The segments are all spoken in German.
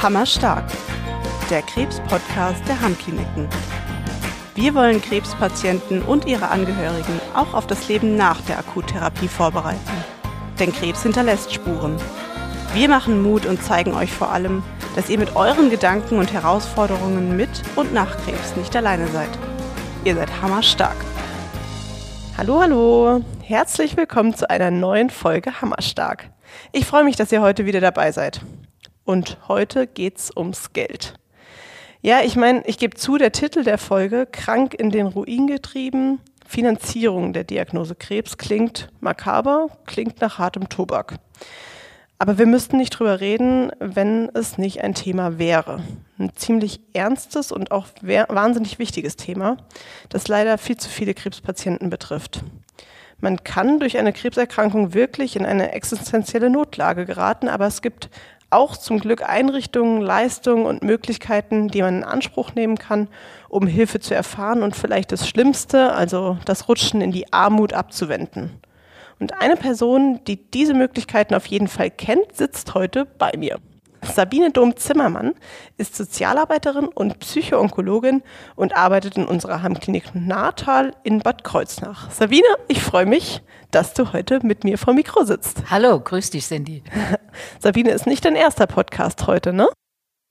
Hammerstark, der Krebs-Podcast der Hammkliniken. Wir wollen Krebspatienten und ihre Angehörigen auch auf das Leben nach der Akuttherapie vorbereiten. Denn Krebs hinterlässt Spuren. Wir machen Mut und zeigen euch vor allem, dass ihr mit euren Gedanken und Herausforderungen mit und nach Krebs nicht alleine seid. Ihr seid hammerstark. Hallo, hallo. Herzlich willkommen zu einer neuen Folge Hammerstark. Ich freue mich, dass ihr heute wieder dabei seid. Und heute geht's ums Geld. Ja, ich meine, ich gebe zu, der Titel der Folge, Krank in den Ruin getrieben, Finanzierung der Diagnose Krebs, klingt makaber, klingt nach hartem Tobak. Aber wir müssten nicht drüber reden, wenn es nicht ein Thema wäre. Ein ziemlich ernstes und auch wahnsinnig wichtiges Thema, das leider viel zu viele Krebspatienten betrifft. Man kann durch eine Krebserkrankung wirklich in eine existenzielle Notlage geraten, aber es gibt auch zum Glück Einrichtungen, Leistungen und Möglichkeiten, die man in Anspruch nehmen kann, um Hilfe zu erfahren und vielleicht das Schlimmste, also das Rutschen in die Armut abzuwenden. Und eine Person, die diese Möglichkeiten auf jeden Fall kennt, sitzt heute bei mir. Sabine Dom-Zimmermann ist Sozialarbeiterin und Psychoonkologin und arbeitet in unserer Heimklinik Nahtal in Bad Kreuznach. Sabine, ich freue mich, dass du heute mit mir vor Mikro sitzt. Hallo, grüß dich, Cindy. Sabine ist nicht dein erster Podcast heute, ne?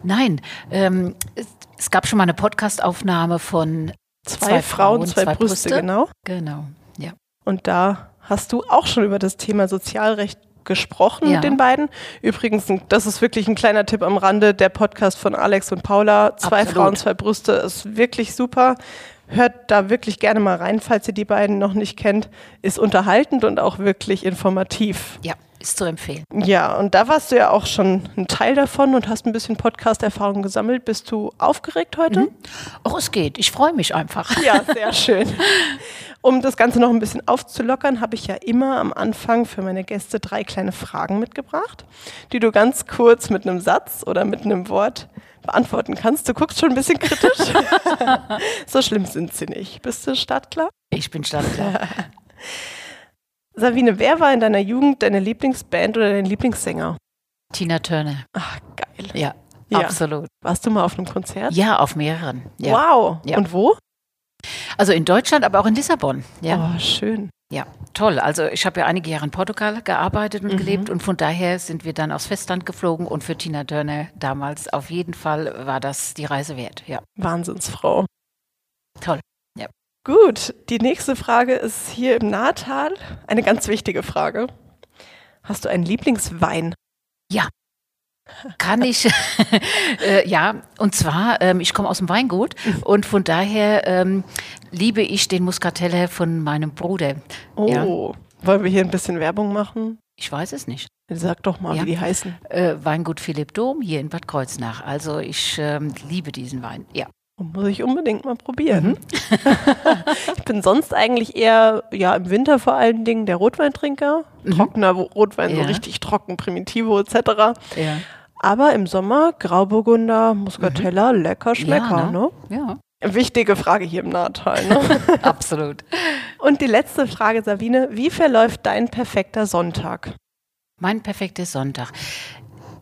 Nein, ähm, es, es, gab schon mal eine Podcastaufnahme von zwei, zwei Frauen, zwei, zwei Brüste, Brüste, genau. Genau, ja. Und da hast du auch schon über das Thema Sozialrecht gesprochen ja. mit den beiden. Übrigens, das ist wirklich ein kleiner Tipp am Rande, der Podcast von Alex und Paula, zwei Absolut. Frauen, zwei Brüste, ist wirklich super. Hört da wirklich gerne mal rein, falls ihr die beiden noch nicht kennt. Ist unterhaltend und auch wirklich informativ. Ja, ist zu empfehlen. Ja, und da warst du ja auch schon ein Teil davon und hast ein bisschen Podcast-Erfahrung gesammelt. Bist du aufgeregt heute? Mhm. Oh, es geht. Ich freue mich einfach. Ja, sehr schön. Um das Ganze noch ein bisschen aufzulockern, habe ich ja immer am Anfang für meine Gäste drei kleine Fragen mitgebracht, die du ganz kurz mit einem Satz oder mit einem Wort beantworten kannst. Du guckst schon ein bisschen kritisch. so schlimm sind sie nicht. Bist du startklar? Ich bin startklar. Sabine, wer war in deiner Jugend deine Lieblingsband oder dein Lieblingssänger? Tina Turner. Ach, geil. Ja, ja. absolut. Warst du mal auf einem Konzert? Ja, auf mehreren. Ja. Wow. Ja. Und wo? Also in Deutschland, aber auch in Lissabon. Ja. Oh, schön. Ja, toll. Also ich habe ja einige Jahre in Portugal gearbeitet und mhm. gelebt und von daher sind wir dann aufs Festland geflogen und für Tina Turner damals auf jeden Fall war das die Reise wert. Ja. Wahnsinnsfrau. Toll. Gut, die nächste Frage ist hier im Nahtal eine ganz wichtige Frage. Hast du einen Lieblingswein? Ja, kann ich, äh, ja, und zwar, ähm, ich komme aus dem Weingut und von daher ähm, liebe ich den Muscatelle von meinem Bruder. Oh, ja. wollen wir hier ein bisschen Werbung machen? Ich weiß es nicht. Sag doch mal, ja. wie die heißen. Äh, Weingut Philipp Dom hier in Bad Kreuznach. Also ich ähm, liebe diesen Wein, ja. Muss ich unbedingt mal probieren. Mhm. ich bin sonst eigentlich eher, ja, im Winter vor allen Dingen der Rotweintrinker. Mhm. Trockener Rotwein, ja. so richtig trocken, Primitivo etc. Ja. Aber im Sommer Grauburgunder, Muscatella, mhm. lecker Schmecker, ja, ne? ne? Ja. Wichtige Frage hier im Nahtal, ne? Absolut. Und die letzte Frage, Sabine, wie verläuft dein perfekter Sonntag? Mein perfekter Sonntag.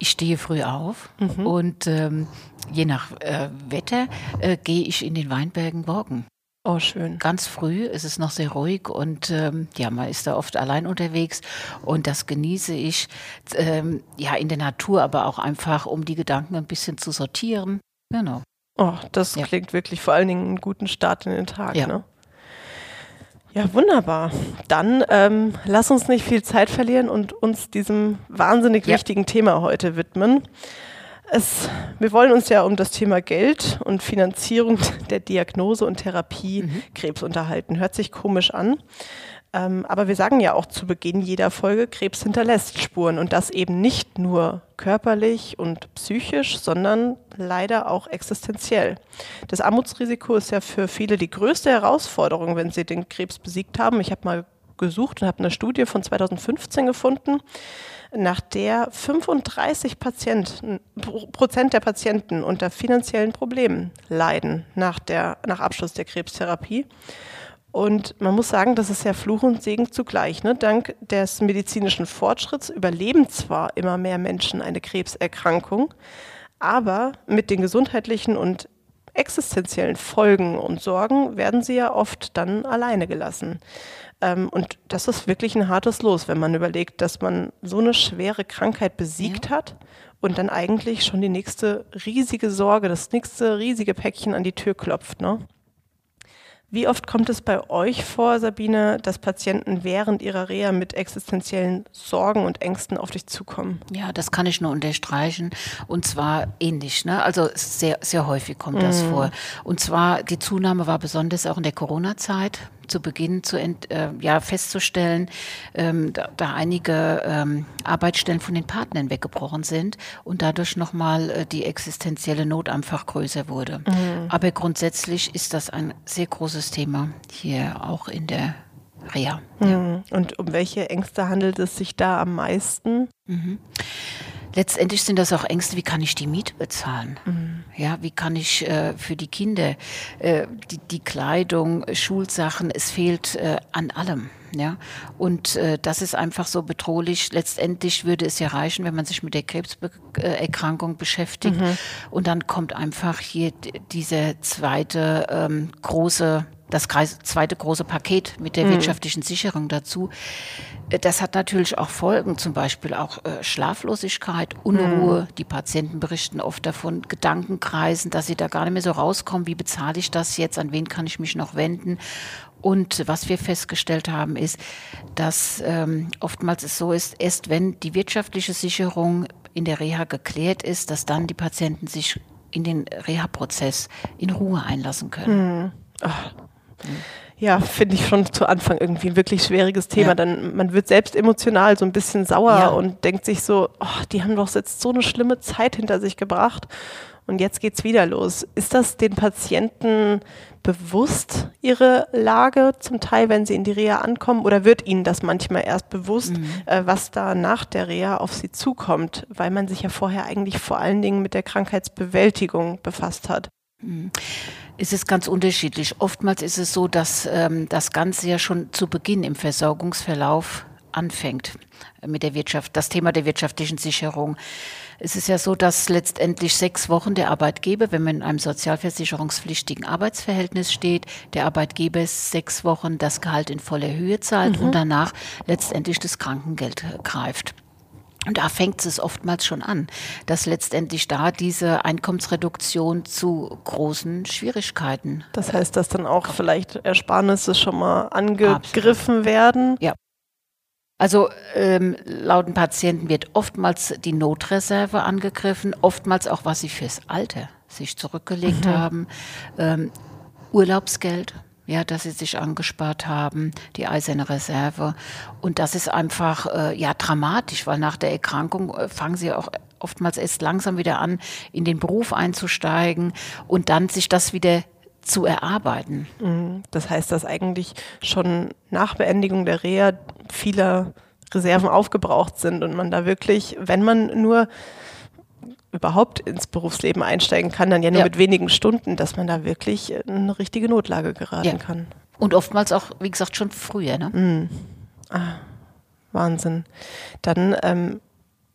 Ich stehe früh auf mhm. und ähm, je nach äh, Wetter äh, gehe ich in den Weinbergen walken. Oh, schön. Ganz früh ist es noch sehr ruhig und ähm, ja, man ist da oft allein unterwegs und das genieße ich ähm, ja in der Natur, aber auch einfach, um die Gedanken ein bisschen zu sortieren. Genau. Oh, das ja. klingt wirklich vor allen Dingen einen guten Start in den Tag. Ja. Ne? Ja, wunderbar. Dann ähm, lass uns nicht viel Zeit verlieren und uns diesem wahnsinnig ja. wichtigen Thema heute widmen. Es, wir wollen uns ja um das Thema Geld und Finanzierung der Diagnose und Therapie mhm. Krebs unterhalten. Hört sich komisch an. Ähm, aber wir sagen ja auch zu Beginn jeder Folge, Krebs hinterlässt Spuren und das eben nicht nur körperlich und psychisch, sondern leider auch existenziell. Das Armutsrisiko ist ja für viele die größte Herausforderung, wenn sie den Krebs besiegt haben. Ich habe mal gesucht und habe eine Studie von 2015 gefunden nach der 35 Patienten, Prozent der Patienten unter finanziellen Problemen leiden nach, der, nach Abschluss der Krebstherapie. Und man muss sagen, das ist ja Fluch und Segen zugleich. Ne? Dank des medizinischen Fortschritts überleben zwar immer mehr Menschen eine Krebserkrankung, Aber mit den gesundheitlichen und existenziellen Folgen und Sorgen werden sie ja oft dann alleine gelassen. Ähm, und das ist wirklich ein hartes Los, wenn man überlegt, dass man so eine schwere Krankheit besiegt ja. hat und dann eigentlich schon die nächste riesige Sorge, das nächste riesige Päckchen an die Tür klopft. Ne? Wie oft kommt es bei euch vor, Sabine, dass Patienten während ihrer Reha mit existenziellen Sorgen und Ängsten auf dich zukommen? Ja, das kann ich nur unterstreichen. Und zwar ähnlich. Ne? Also sehr, sehr häufig kommt das mm. vor. Und zwar die Zunahme war besonders auch in der Corona-Zeit zu Beginn zu ent, äh, ja, festzustellen, ähm, da, da, einige ähm, Arbeitsstellen von den Partnern weggebrochen sind und dadurch nochmal äh, die existenzielle Not einfach größer wurde. Mhm. Aber grundsätzlich ist das ein sehr großes Thema hier auch in der Reha. Mhm. Ja. Und um welche Ängste handelt es sich da am meisten? Mhm. Letztendlich sind das auch Ängste, wie kann ich die Miete bezahlen? Mhm. Ja, wie kann ich äh, für die Kinder äh, die, die Kleidung, Schulsachen, es fehlt äh, an allem. Ja, und äh, das ist einfach so bedrohlich. Letztendlich würde es ja reichen, wenn man sich mit der Krebserkrankung beschäftigt. Mhm. Und dann kommt einfach hier diese zweite ähm, große das zweite große Paket mit der mhm. wirtschaftlichen Sicherung dazu. Äh, das hat natürlich auch Folgen, zum Beispiel auch äh, Schlaflosigkeit, Unruhe. Mhm. Die Patienten berichten oft davon, Gedankenkreisen, dass sie da gar nicht mehr so rauskommen. Wie bezahle ich das jetzt? An wen kann ich mich noch wenden? Und was wir festgestellt haben, ist, dass ähm, oftmals es so ist, erst wenn die wirtschaftliche Sicherung in der Reha geklärt ist, dass dann die Patienten sich in den Reha-Prozess in Ruhe einlassen können. Mhm. Ja, finde ich schon zu Anfang irgendwie ein wirklich schwieriges Thema. Ja. Dann man wird selbst emotional so ein bisschen sauer ja. und denkt sich so, oh, die haben doch jetzt so eine schlimme Zeit hinter sich gebracht und jetzt geht's wieder los. Ist das den Patienten bewusst ihre Lage zum Teil, wenn sie in die Reha ankommen, oder wird ihnen das manchmal erst bewusst, mhm. äh, was da nach der Reha auf sie zukommt, weil man sich ja vorher eigentlich vor allen Dingen mit der Krankheitsbewältigung befasst hat? Mhm. Es ist ganz unterschiedlich. Oftmals ist es so, dass ähm, das Ganze ja schon zu Beginn im Versorgungsverlauf anfängt mit der Wirtschaft, das Thema der wirtschaftlichen Sicherung. Es ist ja so, dass letztendlich sechs Wochen der Arbeitgeber, wenn man in einem sozialversicherungspflichtigen Arbeitsverhältnis steht, der Arbeitgeber sechs Wochen das Gehalt in voller Höhe zahlt mhm. und danach letztendlich das Krankengeld greift. Und da fängt es oftmals schon an, dass letztendlich da diese Einkommensreduktion zu großen Schwierigkeiten. Das heißt, dass dann auch kommt. vielleicht Ersparnisse schon mal angegriffen Absolut. werden. Ja. Also ähm, laut den Patienten wird oftmals die Notreserve angegriffen, oftmals auch, was sie fürs Alter sich zurückgelegt mhm. haben. Ähm, Urlaubsgeld ja, dass sie sich angespart haben, die eiserne Reserve. Und das ist einfach äh, ja dramatisch, weil nach der Erkrankung äh, fangen sie auch oftmals erst langsam wieder an, in den Beruf einzusteigen und dann sich das wieder zu erarbeiten. Mhm. Das heißt, dass eigentlich schon nach Beendigung der Reha viele Reserven aufgebraucht sind und man da wirklich, wenn man nur überhaupt ins Berufsleben einsteigen kann, dann ja nur ja. mit wenigen Stunden, dass man da wirklich in eine richtige Notlage geraten ja. kann. Und oftmals auch, wie gesagt, schon früher. Ne? Mm. Ah, Wahnsinn. Dann ähm,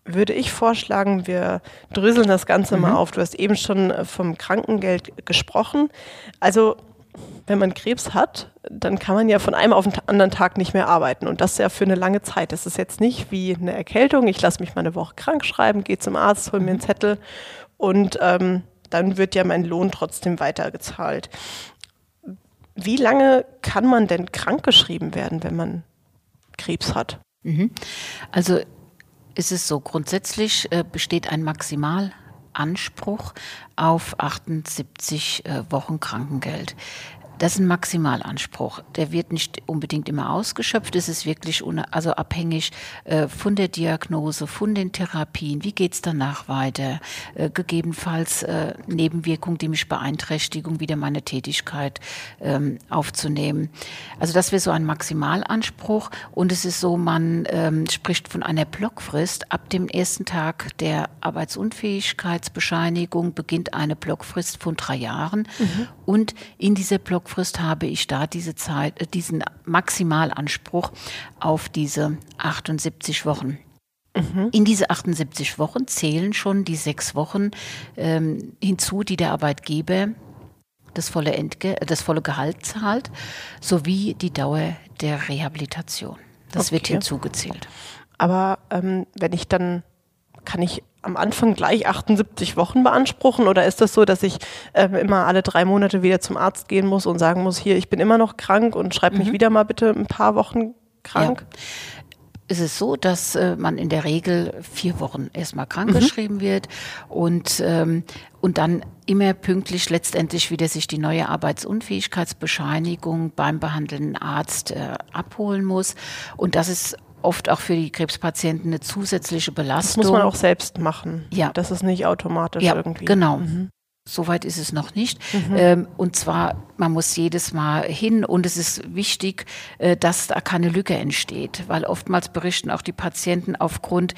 würde ich vorschlagen, wir dröseln das Ganze mhm. mal auf. Du hast eben schon vom Krankengeld gesprochen. Also wenn man Krebs hat, dann kann man ja von einem auf den anderen Tag nicht mehr arbeiten. Und das ja für eine lange Zeit. Das ist jetzt nicht wie eine Erkältung. Ich lasse mich mal eine Woche krank schreiben, gehe zum Arzt, hole mir einen Zettel und ähm, dann wird ja mein Lohn trotzdem weitergezahlt. Wie lange kann man denn krankgeschrieben werden, wenn man Krebs hat? Mhm. Also ist es so, grundsätzlich äh, besteht ein Maximal Anspruch auf 78 äh, Wochen Krankengeld. Das ist ein Maximalanspruch. Der wird nicht unbedingt immer ausgeschöpft. Es ist wirklich also abhängig äh, von der Diagnose, von den Therapien. Wie geht es danach weiter? Äh, gegebenenfalls äh, Nebenwirkungen, die mich beeinträchtigen, wieder meine Tätigkeit ähm, aufzunehmen. Also das wäre so ein Maximalanspruch. Und es ist so, man ähm, spricht von einer Blockfrist. Ab dem ersten Tag der Arbeitsunfähigkeitsbescheinigung beginnt eine Blockfrist von drei Jahren. Mhm. Und in dieser Blockfrist Blockfrist habe ich da diese Zeit, äh, diesen Maximalanspruch auf diese 78 Wochen. Mhm. In diese 78 Wochen zählen schon die sechs Wochen ähm, hinzu, die der Arbeitgeber das volle, Entge das volle Gehalt zahlt, sowie die Dauer der Rehabilitation. Das okay. wird hinzugezählt. Aber ähm, wenn ich dann, kann ich am Anfang gleich 78 Wochen beanspruchen oder ist das so, dass ich äh, immer alle drei Monate wieder zum Arzt gehen muss und sagen muss, hier, ich bin immer noch krank und schreib mich mhm. wieder mal bitte ein paar Wochen krank? Ja ist es so, dass äh, man in der Regel vier Wochen erstmal krankgeschrieben mhm. wird und, ähm, und dann immer pünktlich letztendlich wieder sich die neue Arbeitsunfähigkeitsbescheinigung beim behandelnden Arzt äh, abholen muss. Und das ist oft auch für die Krebspatienten eine zusätzliche Belastung. Das muss man auch selbst machen. Ja. Das ist nicht automatisch ja, irgendwie. Genau. Mhm. Soweit ist es noch nicht. Mhm. Ähm, und zwar, man muss jedes Mal hin und es ist wichtig, äh, dass da keine Lücke entsteht, weil oftmals berichten auch die Patienten aufgrund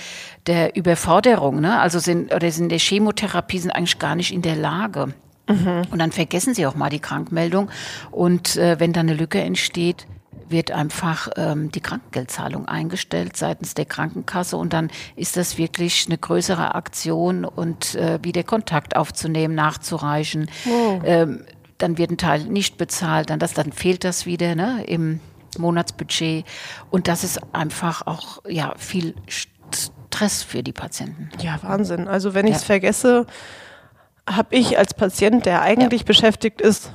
der Überforderung, ne? also sind oder sind der Chemotherapie sind eigentlich gar nicht in der Lage. Mhm. Und dann vergessen sie auch mal die Krankmeldung. Und äh, wenn da eine Lücke entsteht, wird einfach ähm, die Krankengeldzahlung eingestellt seitens der Krankenkasse und dann ist das wirklich eine größere Aktion und äh, wieder Kontakt aufzunehmen, nachzureichen. Oh. Ähm, dann wird ein Teil nicht bezahlt, dann, das, dann fehlt das wieder ne, im Monatsbudget und das ist einfach auch ja viel Stress für die Patienten. Ja, Wahnsinn. Also wenn ich es ja. vergesse, habe ich als Patient, der eigentlich ja. beschäftigt ist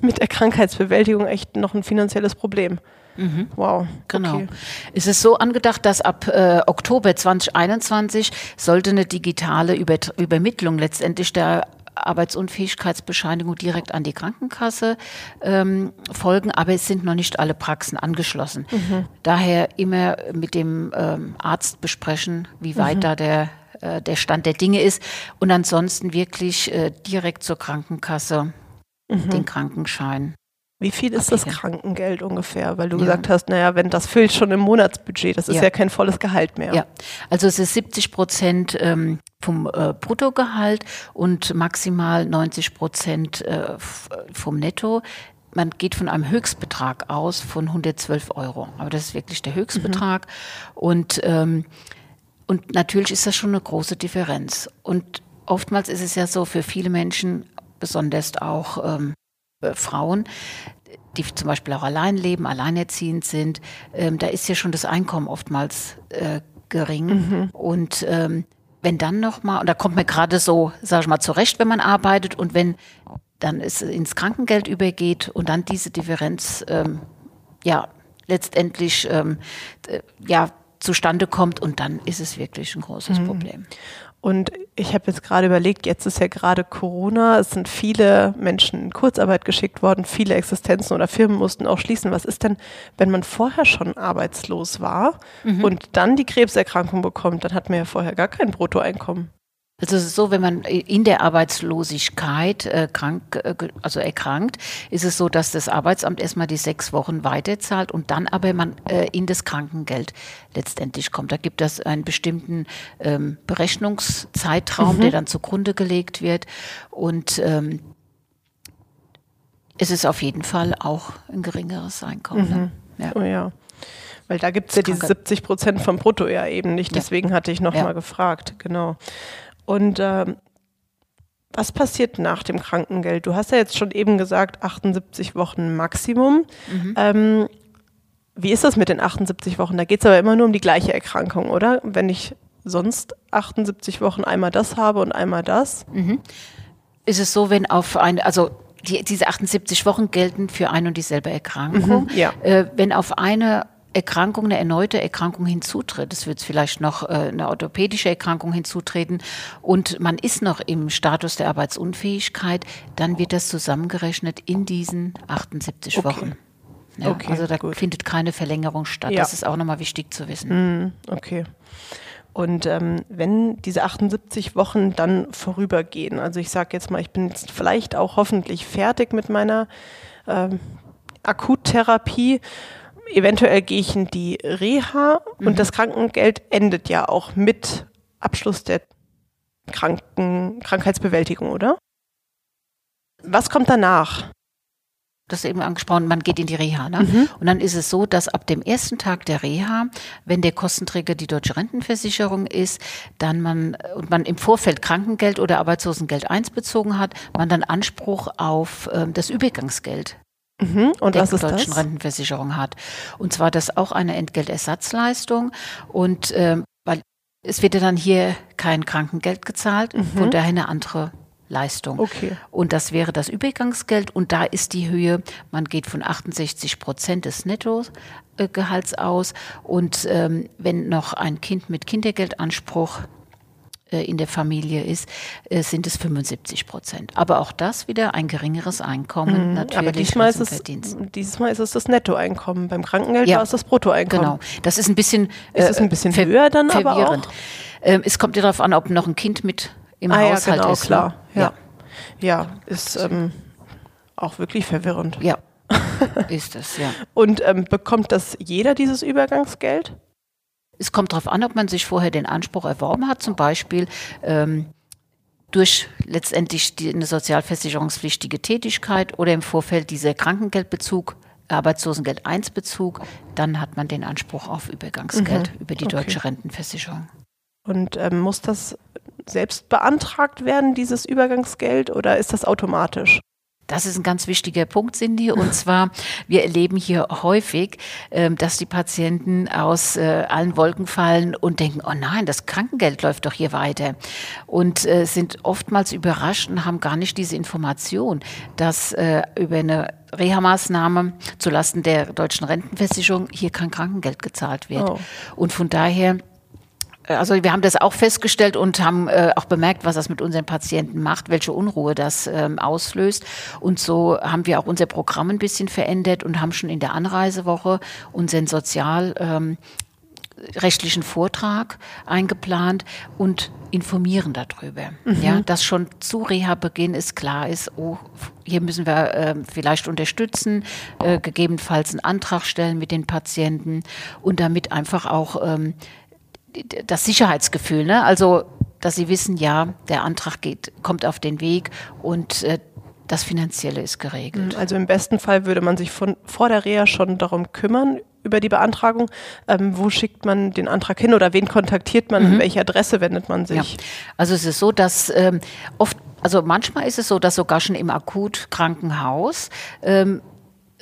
mit der Krankheitsbewältigung, echt noch ein finanzielles Problem. Mhm. Wow. Genau. Okay. Es ist so angedacht, dass ab äh, Oktober 2021 sollte eine digitale Über Übermittlung letztendlich der Arbeitsunfähigkeitsbescheinigung direkt an die Krankenkasse ähm, folgen, aber es sind noch nicht alle Praxen angeschlossen. Mhm. Daher immer mit dem ähm, Arzt besprechen, wie weit mhm. da der, äh, der Stand der Dinge ist und ansonsten wirklich äh, direkt zur Krankenkasse mhm. den Krankenschein wie viel ist das Krankengeld ungefähr? Weil du ja. gesagt hast, naja, wenn das füllt schon im Monatsbudget, das ist ja, ja kein volles Gehalt mehr. Ja, also es ist 70 Prozent ähm, vom äh, Bruttogehalt und maximal 90 Prozent äh, vom Netto. Man geht von einem Höchstbetrag aus von 112 Euro. Aber das ist wirklich der Höchstbetrag. Mhm. Und, ähm, und natürlich ist das schon eine große Differenz. Und oftmals ist es ja so für viele Menschen, besonders auch ähm, äh, Frauen, die zum Beispiel auch allein leben, alleinerziehend sind, ähm, da ist ja schon das Einkommen oftmals äh, gering. Mhm. Und ähm, wenn dann nochmal, und da kommt mir gerade so, sag ich mal, zurecht, wenn man arbeitet und wenn dann es ins Krankengeld übergeht und dann diese Differenz, ähm, ja, letztendlich, ähm, ja, zustande kommt und dann ist es wirklich ein großes mhm. Problem. Und ich habe jetzt gerade überlegt, jetzt ist ja gerade Corona, es sind viele Menschen in Kurzarbeit geschickt worden, viele Existenzen oder Firmen mussten auch schließen. Was ist denn, wenn man vorher schon arbeitslos war mhm. und dann die Krebserkrankung bekommt, dann hat man ja vorher gar kein Bruttoeinkommen. Also es ist so, wenn man in der Arbeitslosigkeit äh, krank, äh, also erkrankt, ist es so, dass das Arbeitsamt erstmal die sechs Wochen weiterzahlt und dann aber man äh, in das Krankengeld letztendlich kommt. Da gibt es einen bestimmten ähm, Berechnungszeitraum, mhm. der dann zugrunde gelegt wird und ähm, es ist auf jeden Fall auch ein geringeres Einkommen. Ne? Mhm. Ne? Ja. Oh ja. Weil da gibt es ja diese 70 Prozent vom Brutto ja eben nicht. Deswegen hatte ich noch ja. mal gefragt. Genau. Und ähm, was passiert nach dem Krankengeld? Du hast ja jetzt schon eben gesagt, 78 Wochen Maximum. Mhm. Ähm, wie ist das mit den 78 Wochen? Da geht es aber immer nur um die gleiche Erkrankung, oder? Wenn ich sonst 78 Wochen einmal das habe und einmal das? Mhm. Ist es so, wenn auf eine, also die, diese 78 Wochen gelten für eine und dieselbe Erkrankung. Mhm, ja. äh, wenn auf eine Erkrankung, eine erneute Erkrankung hinzutritt. Es wird vielleicht noch äh, eine orthopädische Erkrankung hinzutreten und man ist noch im Status der Arbeitsunfähigkeit, dann wird das zusammengerechnet in diesen 78 okay. Wochen. Ja, okay, also da gut. findet keine Verlängerung statt. Ja. Das ist auch nochmal wichtig zu wissen. Mm, okay. Und ähm, wenn diese 78 Wochen dann vorübergehen, also ich sage jetzt mal, ich bin jetzt vielleicht auch hoffentlich fertig mit meiner ähm, Akuttherapie eventuell gehe ich in die Reha mhm. und das Krankengeld endet ja auch mit Abschluss der Kranken Krankheitsbewältigung, oder? Was kommt danach? das eben angesprochen, man geht in die Reha. Ne? Mhm. Und dann ist es so, dass ab dem ersten Tag der Reha, wenn der Kostenträger die deutsche Rentenversicherung ist, dann man und man im Vorfeld Krankengeld oder Arbeitslosengeld 1 bezogen hat, man dann Anspruch auf äh, das Übergangsgeld mhm. und der was ist deutschen das? Rentenversicherung hat. Und zwar das auch eine Entgeltersatzleistung und äh, weil es wird ja dann hier kein Krankengeld gezahlt, Mhm. von daher eine andere Leistung. Okay. Und das wäre das Übergangsgeld und da ist die Höhe, man geht von 68 Prozent des Nettogehalts aus und ähm, wenn noch ein Kind mit Kindergeldanspruch in der Familie ist, äh, sind es 75 Prozent. Aber auch das wieder ein geringeres Einkommen natürlich. Mhm. Aber diesmal ist, es, Verdienst. dieses Mal ist es das Nettoeinkommen. Beim Krankengeld Ja. war es das Bruttoeinkommen. Genau, das ist ein bisschen, Ist es ein bisschen höher dann aber verwirrend. auch? Ähm, es kommt ja darauf an, ob noch ein Kind mit im Ah ja, Haushalt genau, ist. ne? klar. Ja, Ja. ja ist ähm, auch wirklich verwirrend. ja. ist es, ja. Und ähm, bekommt das jeder dieses Übergangsgeld? Es kommt darauf an, ob man sich vorher den Anspruch erworben hat, zum Beispiel ähm, durch letztendlich die, eine sozialversicherungspflichtige Tätigkeit oder im Vorfeld dieser Krankengeldbezug, Arbeitslosengeld 1 Bezug, dann hat man den Anspruch auf Übergangsgeld über die Mhm. Okay. deutsche Rentenversicherung. Und ähm, muss das selbst beantragt werden, dieses Übergangsgeld, oder ist das automatisch? Das ist ein ganz wichtiger Punkt, Cindy. Und zwar, wir erleben hier häufig, ähm, dass die Patienten aus äh, allen Wolken fallen und denken, oh nein, das Krankengeld läuft doch hier weiter. Und äh, sind oftmals überrascht und haben gar nicht diese Information, dass äh, über eine Reha-Maßnahme zulasten der deutschen Rentenversicherung hier kein Krankengeld gezahlt wird. Oh. Und von daher also wir haben das auch festgestellt und haben äh, auch bemerkt, was das mit unseren Patienten macht, welche Unruhe das ähm, auslöst. Und so haben wir auch unser Programm ein bisschen verändert und haben schon in der Anreisewoche unseren sozial ähm, rechtlichen Vortrag eingeplant und informieren darüber. Ja, dass schon zu Reha-Beginn ist klar ist, oh, hier müssen wir äh, vielleicht unterstützen, äh, gegebenenfalls einen Antrag stellen mit den Patienten und damit einfach auch ähm, das Sicherheitsgefühl, ne? Also, dass sie wissen, ja, der Antrag geht, kommt auf den Weg und äh, das Finanzielle ist geregelt. Also im besten Fall würde man sich von, vor der Reha schon darum kümmern, über die Beantragung. Ähm, wo schickt man den Antrag hin oder wen kontaktiert man? Welche Adresse wendet man sich? Ja. Also es ist so, dass ähm, oft, also manchmal ist es so, dass sogar schon im Akutkrankenhaus ähm,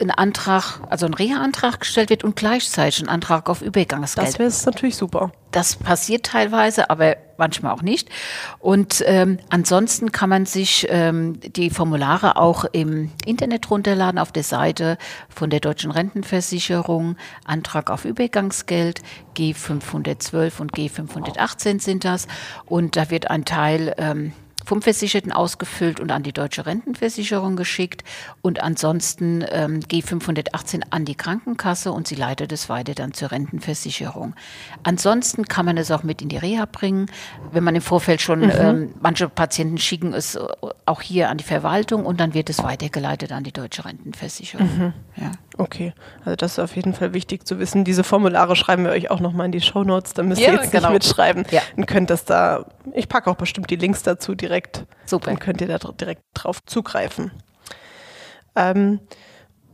ein Antrag, also ein Reha-Antrag gestellt wird und gleichzeitig ein Antrag auf Übergangsgeld. Das wäre natürlich super. Das passiert teilweise, aber manchmal auch nicht. Und ähm, ansonsten kann man sich ähm, die Formulare auch im Internet runterladen auf der Seite von der Deutschen Rentenversicherung. Antrag auf Übergangsgeld, G512 und G518 sind das. Und da wird ein Teil ähm, vom Versicherten ausgefüllt und an die deutsche Rentenversicherung geschickt und ansonsten ähm, G518 an die Krankenkasse und sie leitet es weiter dann zur Rentenversicherung. Ansonsten kann man es auch mit in die Reha bringen, wenn man im Vorfeld schon, ähm, manche Patienten schicken es äh, auch hier an die Verwaltung und dann wird es weitergeleitet an die deutsche Rentenversicherung. Ja. Okay, also das ist auf jeden Fall wichtig zu wissen. Diese Formulare schreiben wir euch auch nochmal in die Shownotes, dann müsst Ja, ihr jetzt genau. nicht mitschreiben. Ja. Und könnt das da, ich packe auch bestimmt die Links dazu direkt. Super. Dann könnt ihr da direkt drauf zugreifen. Ähm,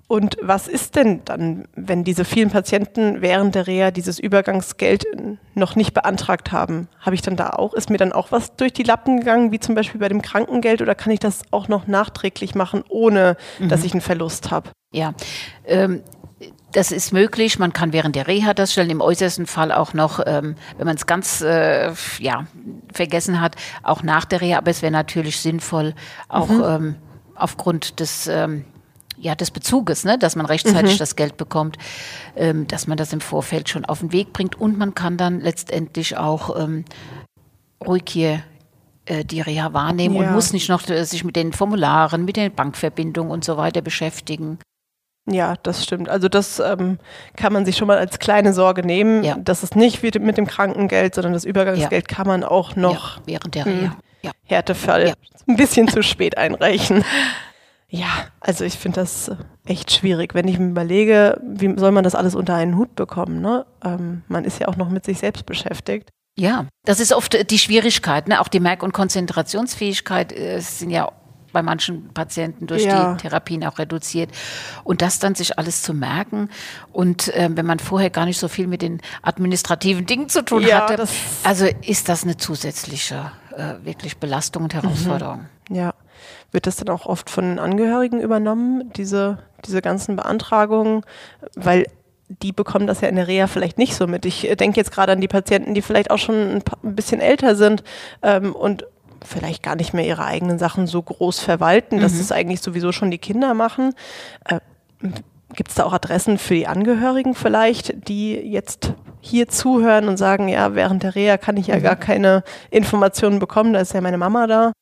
und was ist denn dann, wenn diese vielen Patienten während der Reha dieses Übergangsgeld noch nicht beantragt haben? Habe ich dann da auch, ist mir dann auch was durch die Lappen gegangen, wie zum Beispiel bei dem Krankengeld, oder kann ich das auch noch nachträglich machen, ohne dass ich einen Verlust habe? Ja, ähm, das ist möglich. Man kann während der Reha das stellen. Im äußersten Fall auch noch, ähm, wenn man es ganz äh, ja, vergessen hat, auch nach der Reha. Aber es wäre natürlich sinnvoll, auch ähm, aufgrund des ähm, ja, des Bezuges, ne, dass man rechtzeitig das Geld bekommt, ähm, dass man das im Vorfeld schon auf den Weg bringt und man kann dann letztendlich auch ähm, ruhig hier äh, die Reha wahrnehmen Ja. und muss nicht noch äh, sich mit den Formularen, mit den Bankverbindungen und so weiter beschäftigen. Ja, das stimmt. Also das ähm, kann man sich schon mal als kleine Sorge nehmen. Ja. Das ist nicht wie mit dem Krankengeld, sondern das Übergangsgeld kann man auch noch ja, während der Reha. Ja. Härtefall Ja. ein bisschen zu spät einreichen. Ja, also ich finde das äh, echt schwierig, wenn ich mir überlege, wie soll man das alles unter einen Hut bekommen. Ne? Ähm, man ist ja auch noch mit sich selbst beschäftigt. Ja, das ist oft äh, die Schwierigkeit, ne? auch die Merk- und Konzentrationsfähigkeit äh, sind ja bei manchen Patienten durch Ja. die Therapien auch reduziert. Und das dann sich alles zu merken und ähm, wenn man vorher gar nicht so viel mit den administrativen Dingen zu tun Ja, hatte, also ist das eine zusätzliche äh, wirklich Belastung und Herausforderung. Ja. Wird das dann auch oft von den Angehörigen übernommen, diese, diese ganzen Beantragungen? Weil die bekommen das ja in der Reha vielleicht nicht so mit. Ich äh, denke jetzt gerade an die Patienten, die vielleicht auch schon ein bisschen älter sind ähm, und vielleicht gar nicht mehr ihre eigenen Sachen so groß verwalten, dass das eigentlich sowieso schon die Kinder machen. Äh, Gibt es da auch Adressen für die Angehörigen vielleicht, die jetzt hier zuhören und sagen, ja, während der Reha kann ich ja gar keine Informationen bekommen, da ist ja meine Mama da.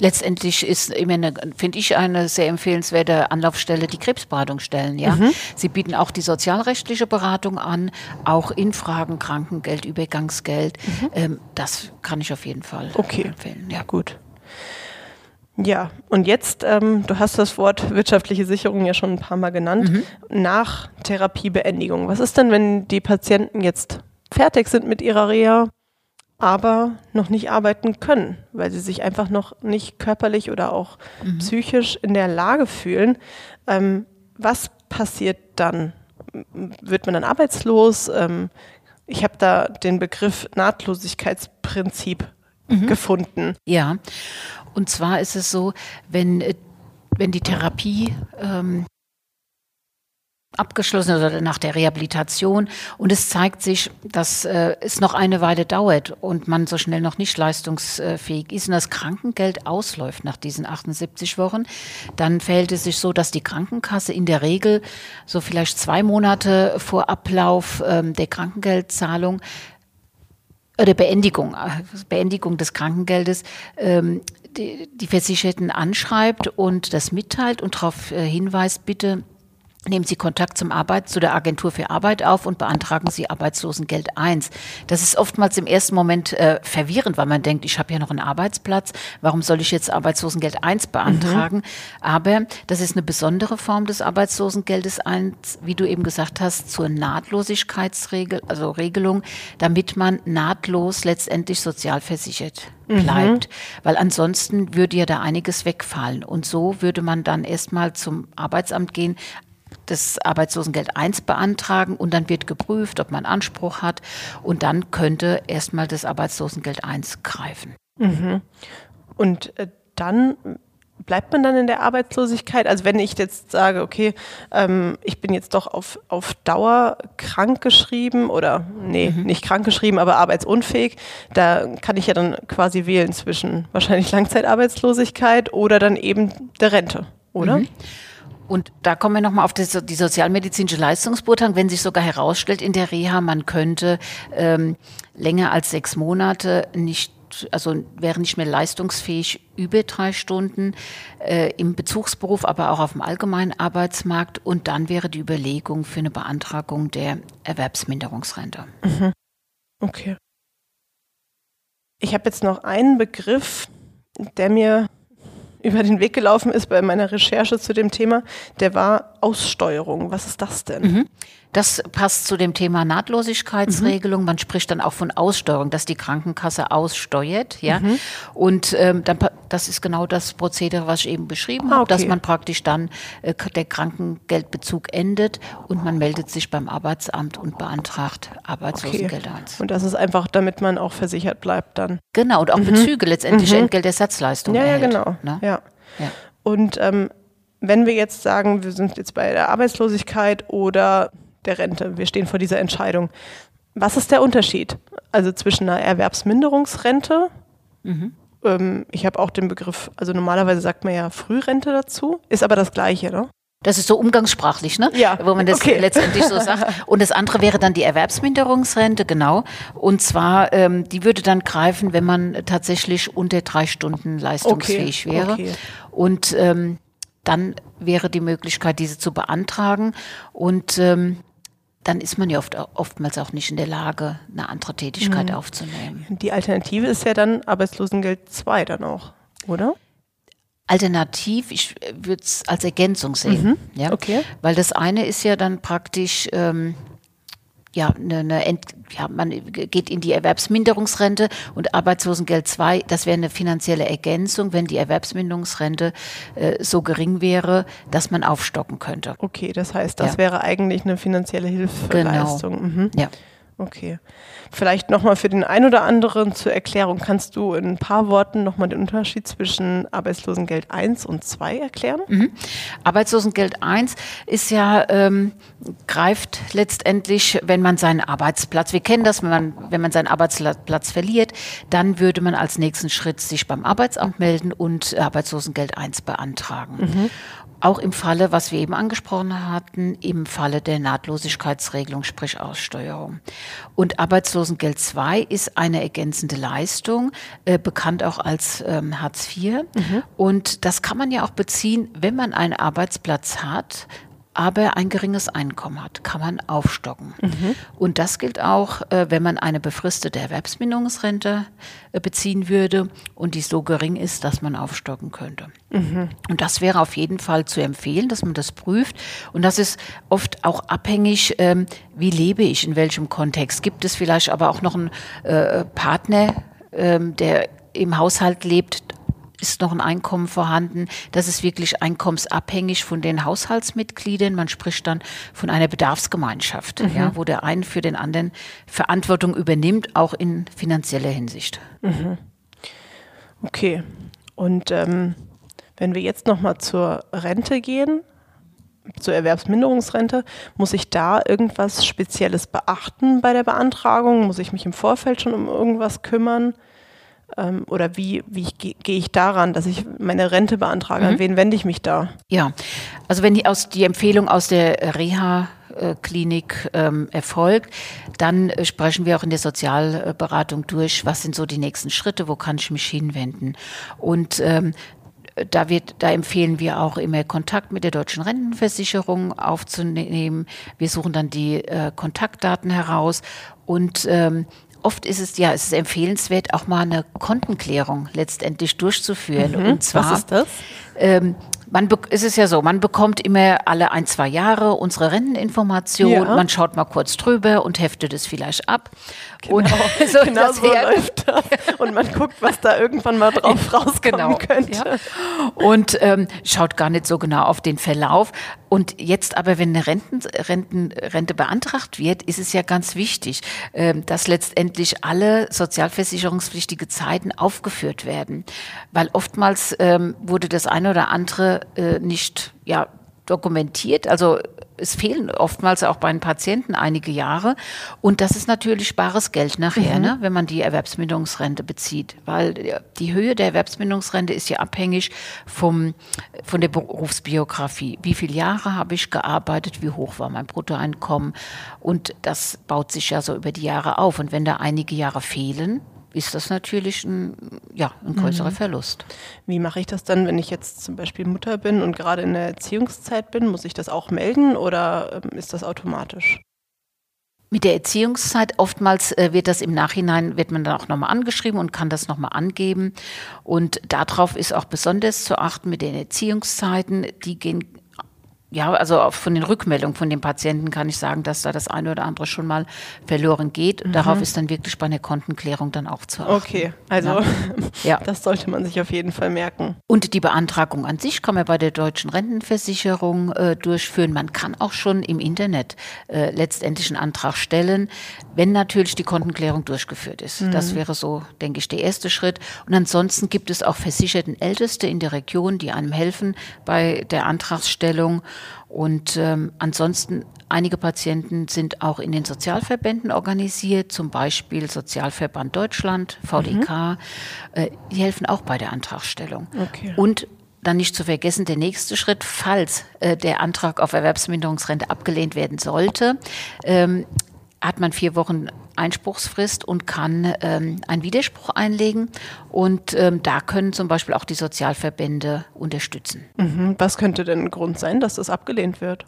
Letztendlich ist immer eine, finde ich, eine sehr empfehlenswerte Anlaufstelle die Krebsberatungsstellen. Ja, Mhm. sie bieten auch die sozialrechtliche Beratung an, auch in Fragen Krankengeld, Übergangsgeld. Ähm, das kann ich auf jeden Fall Mhm. Okay. empfehlen. Ja. Gut. Ja, und jetzt, ähm, du hast das Wort wirtschaftliche Sicherung ja schon ein paar Mal genannt, nach Therapiebeendigung. Was ist denn, wenn die Patienten jetzt fertig sind mit ihrer Reha, aber noch nicht arbeiten können, weil sie sich einfach noch nicht körperlich oder auch psychisch in der Lage fühlen? Ähm, was passiert dann? Wird man dann arbeitslos? Ähm, ich habe da den Begriff Nahtlosigkeitsprinzip gefunden. Ja, und zwar ist es so, wenn, äh, wenn die Therapie ähm, abgeschlossen oder nach der Rehabilitation. Und es zeigt sich, dass äh, es noch eine Weile dauert und man so schnell noch nicht leistungsfähig ist und das Krankengeld ausläuft nach diesen 78 Wochen, dann verhält es sich so, dass die Krankenkasse in der Regel so vielleicht zwei Monate vor Ablauf ähm, der Krankengeldzahlung oder Beendigung, äh, Beendigung des Krankengeldes ähm, die, die Versicherten anschreibt und das mitteilt und darauf äh, hinweist, bitte nehmen Sie Kontakt zum Arbeit, zu der Agentur für Arbeit auf und beantragen Sie Arbeitslosengeld 1. Das ist oftmals im ersten Moment äh, verwirrend, weil man denkt, ich habe ja noch einen Arbeitsplatz, warum soll ich jetzt Arbeitslosengeld 1 beantragen? Aber das ist eine besondere Form des Arbeitslosengeldes 1, wie du eben gesagt hast, zur Nahtlosigkeitsregel, also Regelung, damit man nahtlos letztendlich sozialversichert bleibt. Weil ansonsten würde ja da einiges wegfallen. Und so würde man dann erstmal zum Arbeitsamt gehen, das Arbeitslosengeld 1 beantragen und dann wird geprüft, ob man Anspruch hat und dann könnte erstmal das Arbeitslosengeld 1 greifen. Und äh, dann bleibt man dann in der Arbeitslosigkeit? Also wenn ich jetzt sage, okay, ähm, ich bin jetzt doch auf, auf Dauer krank geschrieben oder nee, nicht krank geschrieben, aber arbeitsunfähig, da kann ich ja dann quasi wählen zwischen wahrscheinlich Langzeitarbeitslosigkeit oder dann eben der Rente, oder? Und da kommen wir nochmal auf die, die sozialmedizinische Leistungsbeurteilung, wenn sich sogar herausstellt in der Reha, man könnte ähm, länger als sechs Monate nicht, also wäre nicht mehr leistungsfähig über drei Stunden äh, im Bezugsberuf, aber auch auf dem allgemeinen Arbeitsmarkt. Und dann wäre die Überlegung für eine Beantragung der Erwerbsminderungsrente. Okay. Ich habe jetzt noch einen Begriff, der mir über den Weg gelaufen ist bei meiner Recherche zu dem Thema. Der war Aussteuerung. Was ist das denn? Das passt zu dem Thema Nahtlosigkeitsregelung. Man spricht dann auch von Aussteuerung, dass die Krankenkasse aussteuert, ja. Und ähm, dann, das ist genau das Prozedere, was ich eben beschrieben Ah, habe, dass okay. man praktisch dann äh, der Krankengeldbezug endet und man meldet sich beim Arbeitsamt und beantragt Arbeitslosengeld 1. Und das ist einfach, damit man auch versichert bleibt dann. Genau, und auch Bezüge letztendlich Entgeltersatzleistung Ja, ja, erhält. genau. Ne? Ja. Ja. Und ähm, wenn wir jetzt sagen, wir sind jetzt bei der Arbeitslosigkeit oder der Rente, wir stehen vor dieser Entscheidung. Was ist der Unterschied? Also zwischen einer Erwerbsminderungsrente, ähm, ich habe auch den Begriff, also normalerweise sagt man ja Frührente dazu, ist aber das gleiche, ne? Das ist so umgangssprachlich, ne? Ja, Wo man das okay. letztendlich so sagt. Und das andere wäre dann die Erwerbsminderungsrente, genau. Und zwar, ähm, die würde dann greifen, wenn man tatsächlich unter drei Stunden leistungsfähig Okay, wäre. okay. Und ähm, dann wäre die Möglichkeit, diese zu beantragen. Und ähm, dann ist man ja oft, oftmals auch nicht in der Lage, eine andere Tätigkeit Mhm. aufzunehmen. Die Alternative ist ja dann Arbeitslosengeld 2 dann auch, oder? Alternativ, ich würde es als Ergänzung sehen. Ja? okay. Weil das eine ist ja dann praktisch ähm, ja, eine, eine Ent, ja, man geht in die Erwerbsminderungsrente und Arbeitslosengeld 2, das wäre eine finanzielle Ergänzung, wenn die Erwerbsminderungsrente äh, so gering wäre, dass man aufstocken könnte. Okay, das heißt, das ja. wäre eigentlich eine finanzielle Hilfeleistung. Genau. Mhm. Ja. Okay. Vielleicht nochmal für den einen oder anderen zur Erklärung. Kannst du in ein paar Worten nochmal den Unterschied zwischen Arbeitslosengeld 1 und 2 erklären? Mhm. Arbeitslosengeld 1 ist ja, ähm, greift letztendlich, wenn man seinen Arbeitsplatz, wir kennen das, wenn man, wenn man seinen Arbeitsplatz verliert, dann würde man als nächsten Schritt sich beim Arbeitsamt melden und Arbeitslosengeld 1 beantragen. Mhm. Auch im Falle, was wir eben angesprochen hatten, im Falle der Nahtlosigkeitsregelung, sprich Aussteuerung. Und Arbeitslosengeld II ist eine ergänzende Leistung, äh, bekannt auch als ähm, Hartz IV. Mhm. Und das kann man ja auch beziehen, wenn man einen Arbeitsplatz hat, aber ein geringes Einkommen hat, kann man aufstocken. Mhm. Und das gilt auch, äh, wenn man eine befristete Erwerbsminderungsrente äh, beziehen würde und die so gering ist, dass man aufstocken könnte. Mhm. Und das wäre auf jeden Fall zu empfehlen, dass man das prüft. Und das ist oft auch abhängig, ähm, wie lebe ich, in welchem Kontext. Gibt es vielleicht aber auch noch einen äh, Partner, ähm, der im Haushalt lebt, ist noch ein Einkommen vorhanden. Das ist wirklich einkommensabhängig von den Haushaltsmitgliedern. Man spricht dann von einer Bedarfsgemeinschaft, mhm. ja, wo der eine für den anderen Verantwortung übernimmt, auch in finanzieller Hinsicht. Mhm. Okay. Und ähm, wenn wir jetzt noch mal zur Rente gehen, zur Erwerbsminderungsrente, muss ich da irgendwas Spezielles beachten bei der Beantragung? Muss ich mich im Vorfeld schon um irgendwas kümmern? Ähm, oder wie, wie gehe ich daran, dass ich meine Rente beantrage? Mhm. An wen wende ich mich da? Ja, also wenn die, aus, die Empfehlung aus der Reha Klinik ähm, erfolgt, dann äh, sprechen wir auch in der Sozialberatung durch, was sind so die nächsten Schritte, wo kann ich mich hinwenden. Und ähm, da, wird, da empfehlen wir auch immer Kontakt mit der deutschen Rentenversicherung aufzunehmen. Wir suchen dann die äh, Kontaktdaten heraus und ähm, oft ist es ja, es ist empfehlenswert, auch mal eine Kontenklärung letztendlich durchzuführen. Mhm. Und zwar, Was ist das? Ähm, man es ist ja so, man bekommt immer alle ein, zwei Jahre unsere Renteninformation, ja. man schaut mal kurz drüber und heftet es vielleicht ab. Genau, und so, genau so läuft das. Und man guckt, was da irgendwann mal drauf rauskommen genau, könnte. Ja. Und ähm, schaut gar nicht so genau auf den Verlauf. Und jetzt aber, wenn eine Renten, Renten, Rente beantragt wird, ist es ja ganz wichtig, äh, dass letztendlich alle sozialversicherungspflichtige Zeiten aufgeführt werden. Weil oftmals ähm, wurde das eine oder andere äh, nicht ja, dokumentiert. Also es fehlen oftmals auch bei den Patienten einige Jahre. Und das ist natürlich bares Geld nachher, mhm. ne, wenn man die Erwerbsminderungsrente bezieht. Weil die Höhe der Erwerbsminderungsrente ist ja abhängig vom, von der Berufsbiografie. Wie viele Jahre habe ich gearbeitet? Wie hoch war mein Bruttoeinkommen? Und das baut sich ja so über die Jahre auf. Und wenn da einige Jahre fehlen, ist das natürlich ein, ja, ein größerer mhm. Verlust. Wie mache ich das dann, wenn ich jetzt zum Beispiel Mutter bin und gerade in der Erziehungszeit bin? Muss ich das auch melden oder ähm, ist das automatisch? Mit der Erziehungszeit oftmals äh, wird das im Nachhinein, wird man dann auch nochmal angeschrieben und kann das nochmal angeben. Und darauf ist auch besonders zu achten mit den Erziehungszeiten. Die gehen ja, also von den Rückmeldungen von den Patienten kann ich sagen, dass da das eine oder andere schon mal verloren geht. Mhm. Darauf ist dann wirklich bei einer Kontenklärung dann auch zu achten. Okay, also ja. das sollte man sich auf jeden Fall merken. Und die Beantragung an sich kann man bei der deutschen Rentenversicherung äh, durchführen. Man kann auch schon im Internet äh, letztendlich einen Antrag stellen, wenn natürlich die Kontenklärung durchgeführt ist. Mhm. Das wäre so, denke ich, der erste Schritt. Und ansonsten gibt es auch versicherten Älteste in der Region, die einem helfen bei der Antragsstellung. Und ähm, ansonsten, einige Patienten sind auch in den Sozialverbänden organisiert, zum Beispiel Sozialverband Deutschland, VDK. Mhm. Äh, die helfen auch bei der Antragstellung. Okay. Und dann nicht zu vergessen, der nächste Schritt, falls äh, der Antrag auf Erwerbsminderungsrente abgelehnt werden sollte, ähm, hat man vier Wochen Einspruchsfrist und kann ähm, einen Widerspruch einlegen. Und ähm, da können zum Beispiel auch die Sozialverbände unterstützen. Mhm. Was könnte denn ein Grund sein, dass das abgelehnt wird?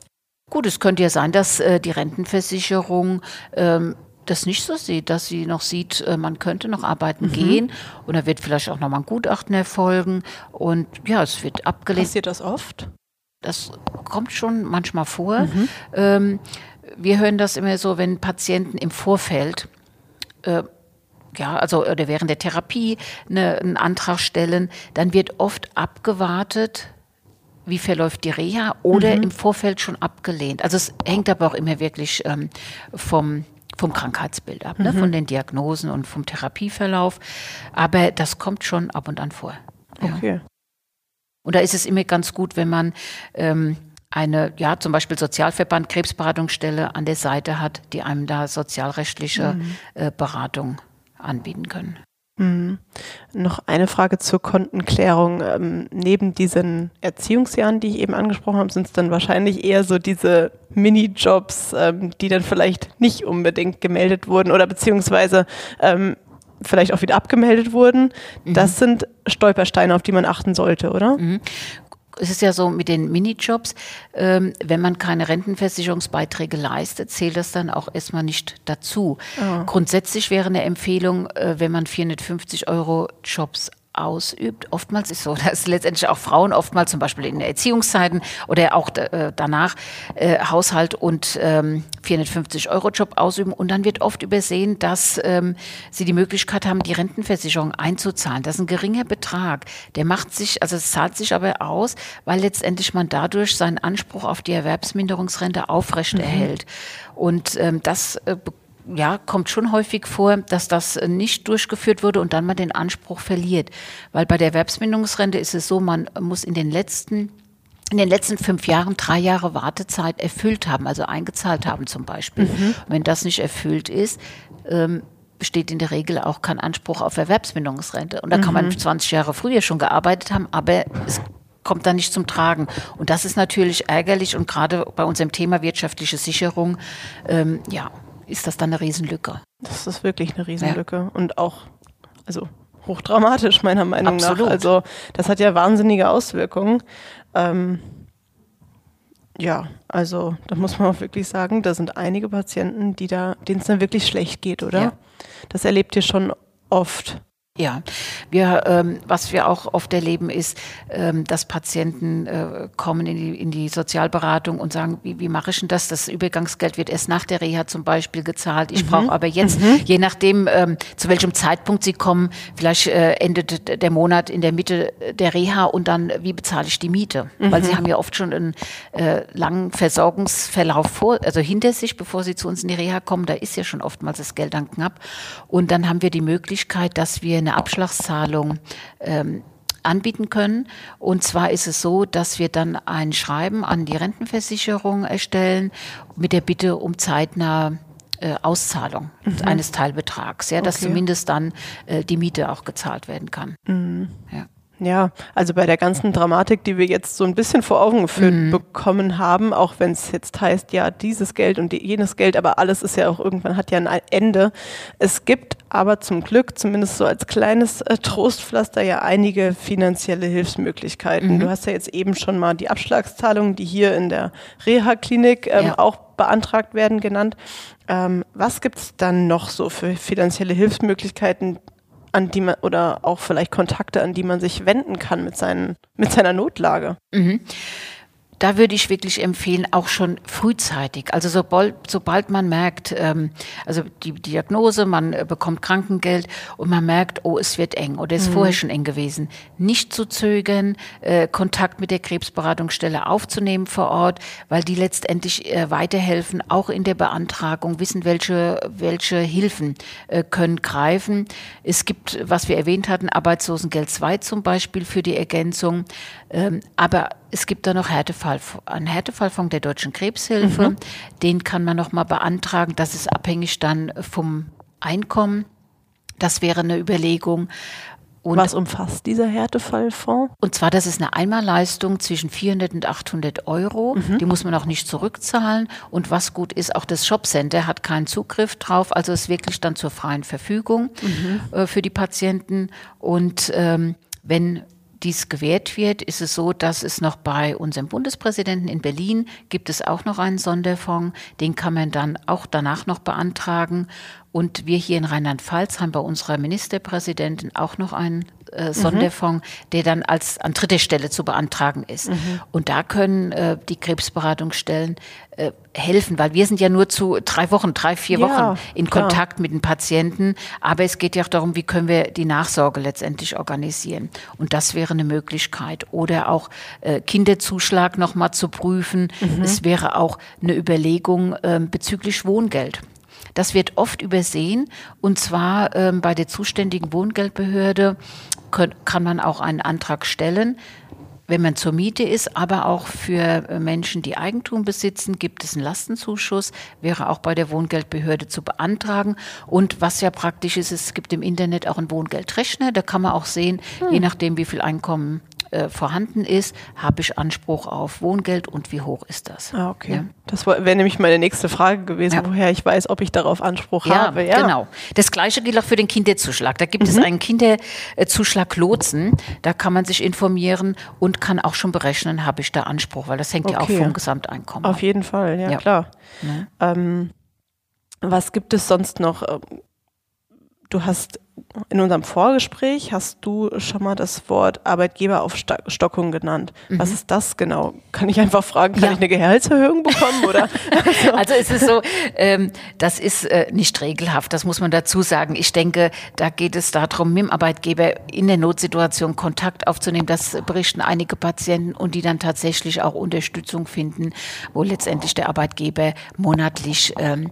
Gut, es könnte ja sein, dass äh, die Rentenversicherung ähm, das nicht so sieht, dass sie noch sieht, äh, man könnte noch arbeiten mhm. gehen und da wird vielleicht auch nochmal ein Gutachten erfolgen und ja, es wird abgelehnt. Passiert das oft? Das kommt schon manchmal vor. Mhm. Ähm, wir hören das immer so, wenn Patienten im Vorfeld äh, ja, also oder während der Therapie eine, einen Antrag stellen, dann wird oft abgewartet, wie verläuft die Reha oder mhm. im Vorfeld schon abgelehnt. Also es hängt aber auch immer wirklich ähm, vom vom Krankheitsbild ab, ne? mhm. von den Diagnosen und vom Therapieverlauf. Aber das kommt schon ab und an vor. Ja. Okay. Und da ist es immer ganz gut, wenn man ähm, eine, ja, zum Beispiel Sozialverband, Krebsberatungsstelle an der Seite hat, die einem da sozialrechtliche mhm. äh, Beratung anbieten können. Mhm. Noch eine Frage zur Kontenklärung. Ähm, neben diesen Erziehungsjahren, die ich eben angesprochen habe, sind es dann wahrscheinlich eher so diese Minijobs, ähm, die dann vielleicht nicht unbedingt gemeldet wurden oder beziehungsweise ähm, vielleicht auch wieder abgemeldet wurden. Mhm. Das sind Stolpersteine, auf die man achten sollte, oder? Mhm es ist ja so mit den Minijobs, ähm, wenn man keine Rentenversicherungsbeiträge leistet, zählt das dann auch erstmal nicht dazu. Oh. Grundsätzlich wäre eine Empfehlung, äh, wenn man 450 Euro Jobs ausübt. Oftmals ist so, dass letztendlich auch Frauen oftmals zum Beispiel in Erziehungszeiten oder auch äh, danach äh, Haushalt und ähm, 450 Euro Job ausüben und dann wird oft übersehen, dass ähm, sie die Möglichkeit haben, die Rentenversicherung einzuzahlen. Das ist ein geringer Betrag. Der macht sich, also es zahlt sich aber aus, weil letztendlich man dadurch seinen Anspruch auf die Erwerbsminderungsrente aufrechterhält. Mhm. Und ähm, das äh, ja, kommt schon häufig vor, dass das nicht durchgeführt wurde und dann man den Anspruch verliert. Weil bei der Erwerbsminderungsrente ist es so, man muss in den letzten in den letzten fünf Jahren drei Jahre Wartezeit erfüllt haben, also eingezahlt haben zum Beispiel. Mhm. Wenn das nicht erfüllt ist, ähm, besteht in der Regel auch kein Anspruch auf Erwerbsminderungsrente. Und da kann man 20 mhm. Jahre früher schon gearbeitet haben, aber es kommt dann nicht zum Tragen. Und das ist natürlich ärgerlich und gerade bei unserem Thema wirtschaftliche Sicherung, ähm, ja, ist das dann eine Riesenlücke. Das ist wirklich eine Riesenlücke ja. und auch, also hochdramatisch meiner Meinung Absolut. nach. Also das hat ja wahnsinnige Auswirkungen. Ähm, ja, also da muss man auch wirklich sagen, da sind einige Patienten, die da, denen es dann wirklich schlecht geht, oder? Ja. Das erlebt ihr schon oft. Ja, wir, ähm, was wir auch oft erleben, ist, ähm, dass Patienten äh, kommen in die, in die Sozialberatung und sagen, wie, wie mache ich denn das? Das Übergangsgeld wird erst nach der Reha zum Beispiel gezahlt. Ich mhm. brauche aber jetzt, mhm. je nachdem, ähm, zu welchem Zeitpunkt Sie kommen, vielleicht äh, endet der Monat in der Mitte der Reha und dann, wie bezahle ich die Miete? Mhm. Weil Sie haben ja oft schon einen äh, langen Versorgungsverlauf vor, also hinter sich, bevor Sie zu uns in die Reha kommen. Da ist ja schon oftmals das Geld dann knapp. Und dann haben wir die Möglichkeit, dass wir eine Abschlagszahlung ähm, anbieten können. Und zwar ist es so, dass wir dann ein Schreiben an die Rentenversicherung erstellen mit der Bitte um zeitnah äh, Auszahlung mhm. eines Teilbetrags, ja, dass okay. zumindest dann äh, die Miete auch gezahlt werden kann. Mhm. Ja. Ja, also bei der ganzen Dramatik, die wir jetzt so ein bisschen vor Augen geführt mhm. bekommen haben, auch wenn es jetzt heißt, ja, dieses Geld und jenes Geld, aber alles ist ja auch irgendwann hat ja ein Ende. Es gibt aber zum Glück, zumindest so als kleines äh, Trostpflaster, ja einige finanzielle Hilfsmöglichkeiten. Mhm. Du hast ja jetzt eben schon mal die Abschlagszahlungen, die hier in der Reha-Klinik ähm, ja. auch beantragt werden, genannt. Ähm, was gibt es dann noch so für finanzielle Hilfsmöglichkeiten, an die man oder auch vielleicht Kontakte, an die man sich wenden kann mit, seinen, mit seiner Notlage. Mhm da würde ich wirklich empfehlen, auch schon frühzeitig. Also sobald, sobald man merkt, ähm, also die Diagnose, man äh, bekommt Krankengeld und man merkt, oh, es wird eng oder es ist mhm. vorher schon eng gewesen, nicht zu zögern, äh, Kontakt mit der Krebsberatungsstelle aufzunehmen vor Ort, weil die letztendlich äh, weiterhelfen, auch in der Beantragung, wissen, welche, welche Hilfen äh, können greifen. Es gibt, was wir erwähnt hatten, Arbeitslosengeld 2 zum Beispiel für die Ergänzung, ähm, aber es gibt da noch Härtefall, einen Härtefallfonds der Deutschen Krebshilfe. Mhm. Den kann man noch mal beantragen. Das ist abhängig dann vom Einkommen. Das wäre eine Überlegung. Und Was umfasst dieser Härtefallfonds? Und zwar, das ist eine Einmalleistung zwischen 400 und 800 Euro. Mhm. Die muss man auch nicht zurückzahlen. Und was gut ist, auch das Shopcenter hat keinen Zugriff drauf. Also ist wirklich dann zur freien Verfügung mhm. äh, für die Patienten. Und ähm, wenn dies gewährt wird, ist es so, dass es noch bei unserem Bundespräsidenten in Berlin gibt es auch noch einen Sonderfonds. Den kann man dann auch danach noch beantragen. Und wir hier in Rheinland-Pfalz haben bei unserer Ministerpräsidentin auch noch einen äh, Sonderfonds, der dann als an dritter Stelle zu beantragen ist. Und da können äh, die Krebsberatungsstellen äh, helfen, weil wir sind ja nur zu drei Wochen, drei, vier Ja, Wochen in klar. Kontakt mit den Patienten. Aber es geht ja auch darum, wie können wir die Nachsorge letztendlich organisieren. Und das wäre eine Möglichkeit. Oder auch äh, Kinderzuschlag nochmal zu prüfen. Es wäre auch eine Überlegung ähm, bezüglich Wohngeld. Das wird oft übersehen und zwar ähm, bei der zuständigen Wohngeldbehörde kann man auch einen Antrag stellen. Wenn man zur Miete ist, aber auch für äh, Menschen, die Eigentum besitzen, gibt es einen Lastenzuschuss, wäre auch bei der Wohngeldbehörde zu beantragen. Und was ja praktisch ist, es gibt im Internet auch einen Wohngeldrechner, da kann man auch sehen, je nachdem, wie viel Einkommen äh, vorhanden ist, habe ich Anspruch auf Wohngeld und wie hoch ist das? Ah, okay. Ja. Das wäre nämlich meine nächste Frage gewesen, Ja. woher ich weiß, ob ich darauf Anspruch Ja, habe. Ja, genau. Das Gleiche gilt auch für den Kinderzuschlag. Da gibt es Mhm. einen Kinderzuschlag Lotsen. Da kann man sich informieren und kann auch schon berechnen, habe ich da Anspruch, weil das hängt ja auch Okay. vom Gesamteinkommen ab. Auf jeden Fall, ja, Ja. klar. Ne? Ähm, was gibt es sonst noch? Du hast in unserem Vorgespräch hast du schon mal das Wort Arbeitgeberaufstockung genannt. Was ist das genau? Kann ich einfach fragen, kann Mhm. Ja. ich eine Gehaltserhöhung bekommen oder? Also es ist so, ähm, das ist äh, nicht regelhaft, das muss man dazu sagen. Ich denke, da geht es darum, mit dem Arbeitgeber in der Notsituation Kontakt aufzunehmen. Das berichten einige Patienten und die dann tatsächlich auch Unterstützung finden, wo letztendlich der Arbeitgeber monatlich ähm,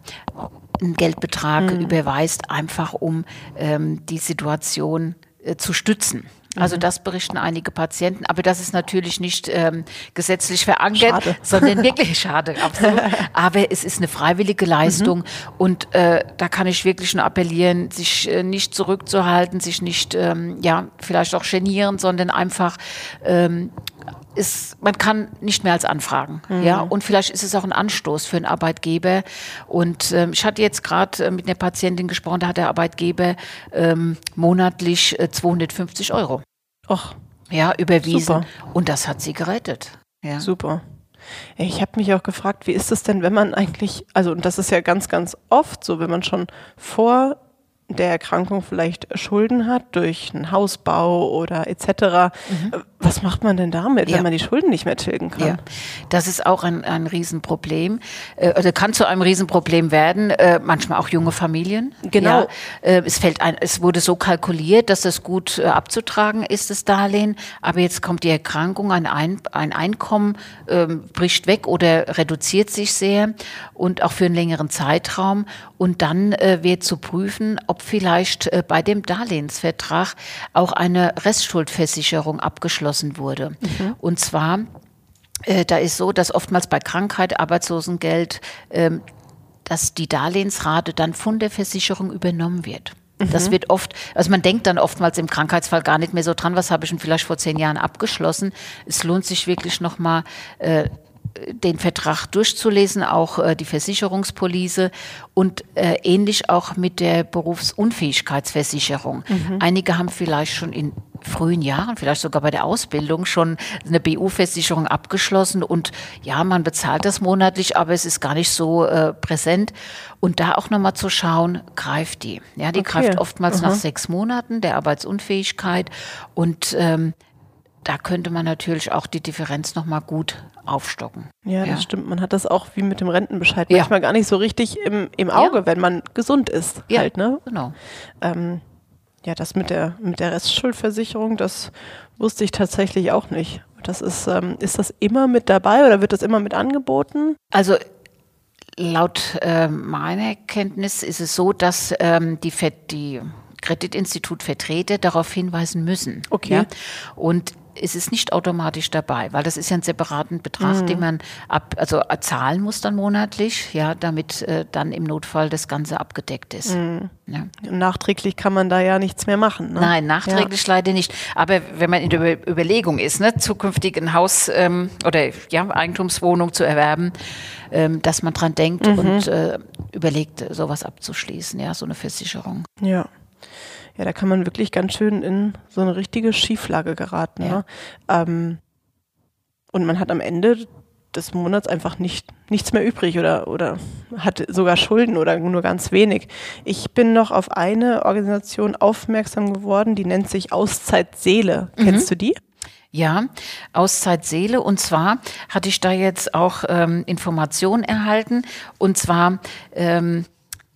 einen Geldbetrag überweist, einfach um ähm, die Situation äh, zu stützen. Also das berichten einige Patienten, aber das ist natürlich nicht ähm, gesetzlich verankert, Schade. sondern wirklich schade, absolut. Aber es ist eine freiwillige Leistung und äh, da kann ich wirklich nur appellieren, sich äh, nicht zurückzuhalten, sich nicht, ähm, ja, vielleicht auch genieren, sondern einfach ähm, ist, man kann nicht mehr als anfragen, ja, und vielleicht ist es auch ein Anstoß für einen Arbeitgeber. Und ähm, ich hatte jetzt gerade äh, mit einer Patientin gesprochen, da hat der Arbeitgeber ähm, monatlich äh, 250 Euro, Och, ja, überwiesen. Super. Und das hat sie gerettet. Ja. super. Ich habe mich auch gefragt, wie ist es denn, wenn man eigentlich, also und das ist ja ganz, ganz oft so, wenn man schon vor der Erkrankung vielleicht Schulden hat durch einen Hausbau oder etc. Äh, Was macht man denn damit. Ja. wenn man die Schulden nicht mehr tilgen kann? Ja, das ist auch ein, ein Riesenproblem, äh, oder kann zu einem Riesenproblem werden, äh, manchmal auch junge Familien. Genau. Ja, äh, es fällt ein, es wurde so kalkuliert, dass es gut äh, abzutragen ist, das Darlehen, aber jetzt kommt die Erkrankung, ein, ein, ein Einkommen ähm, bricht weg oder reduziert sich sehr und auch für einen längeren Zeitraum und dann äh, wird zu prüfen, ob vielleicht äh, bei dem Darlehensvertrag auch eine Restschuldversicherung abgeschlossen wurde. Und zwar äh, da ist so, dass oftmals bei Krankheit, Arbeitslosengeld, ähm, dass die Darlehensrate dann von der Versicherung übernommen wird. Das wird oft, also man denkt dann oftmals im Krankheitsfall gar nicht mehr so dran, was habe ich denn vielleicht vor zehn Jahren abgeschlossen. Es lohnt sich wirklich nochmal, äh, den Vertrag durchzulesen, auch äh, die Versicherungspolice und äh, ähnlich auch mit der Berufsunfähigkeitsversicherung. Einige haben vielleicht schon in frühen Jahren, vielleicht sogar bei der Ausbildung schon eine BU-Versicherung abgeschlossen und ja, man bezahlt das monatlich, aber es ist gar nicht so äh, präsent. Und da auch nochmal zu schauen, greift die. Ja, die Okay. greift oftmals nach sechs Monaten der Arbeitsunfähigkeit und ähm, da könnte man natürlich auch die Differenz nochmal gut aufstocken. Ja, das Ja. stimmt. Man hat das auch wie mit dem Rentenbescheid Ja. manchmal gar nicht so richtig im, im Auge, Ja. wenn man gesund ist. Ja, Halt, ne? genau. Ähm, ja, das mit der, mit der Restschuldversicherung, das wusste ich tatsächlich auch nicht. Das ist, ähm, ist das immer mit dabei oder wird das immer mit angeboten? Also laut äh, meiner Kenntnis ist es so, dass ähm, die, Ver- die Kreditinstitutvertreter darauf hinweisen müssen. Okay. Ja? Und es ist nicht automatisch dabei, weil das ist ja ein separaten Betrag, den man ab, also äh, zahlen muss dann monatlich, ja, damit äh, dann im Notfall das Ganze abgedeckt ist. Ja. Nachträglich kann man da ja nichts mehr machen. Ne? Nein, nachträglich leider nicht. Aber wenn man in der Über- Überlegung ist, ne, zukünftig ein Haus ähm, oder ja, Eigentumswohnung zu erwerben, ähm, dass man dran denkt und äh, überlegt, sowas abzuschließen, ja, so eine Versicherung. Ja. Ja, da kann man wirklich ganz schön in so eine richtige Schieflage geraten. Ja. Ne? Ähm, und man hat am Ende des Monats einfach nicht, nichts mehr übrig oder, oder hat sogar Schulden oder nur ganz wenig. Ich bin noch auf eine Organisation aufmerksam geworden, die nennt sich Auszeit Seele. Mhm. Kennst du die? Ja, Auszeit Seele. Und zwar hatte ich da jetzt auch ähm, Informationen erhalten. Und zwar, ähm,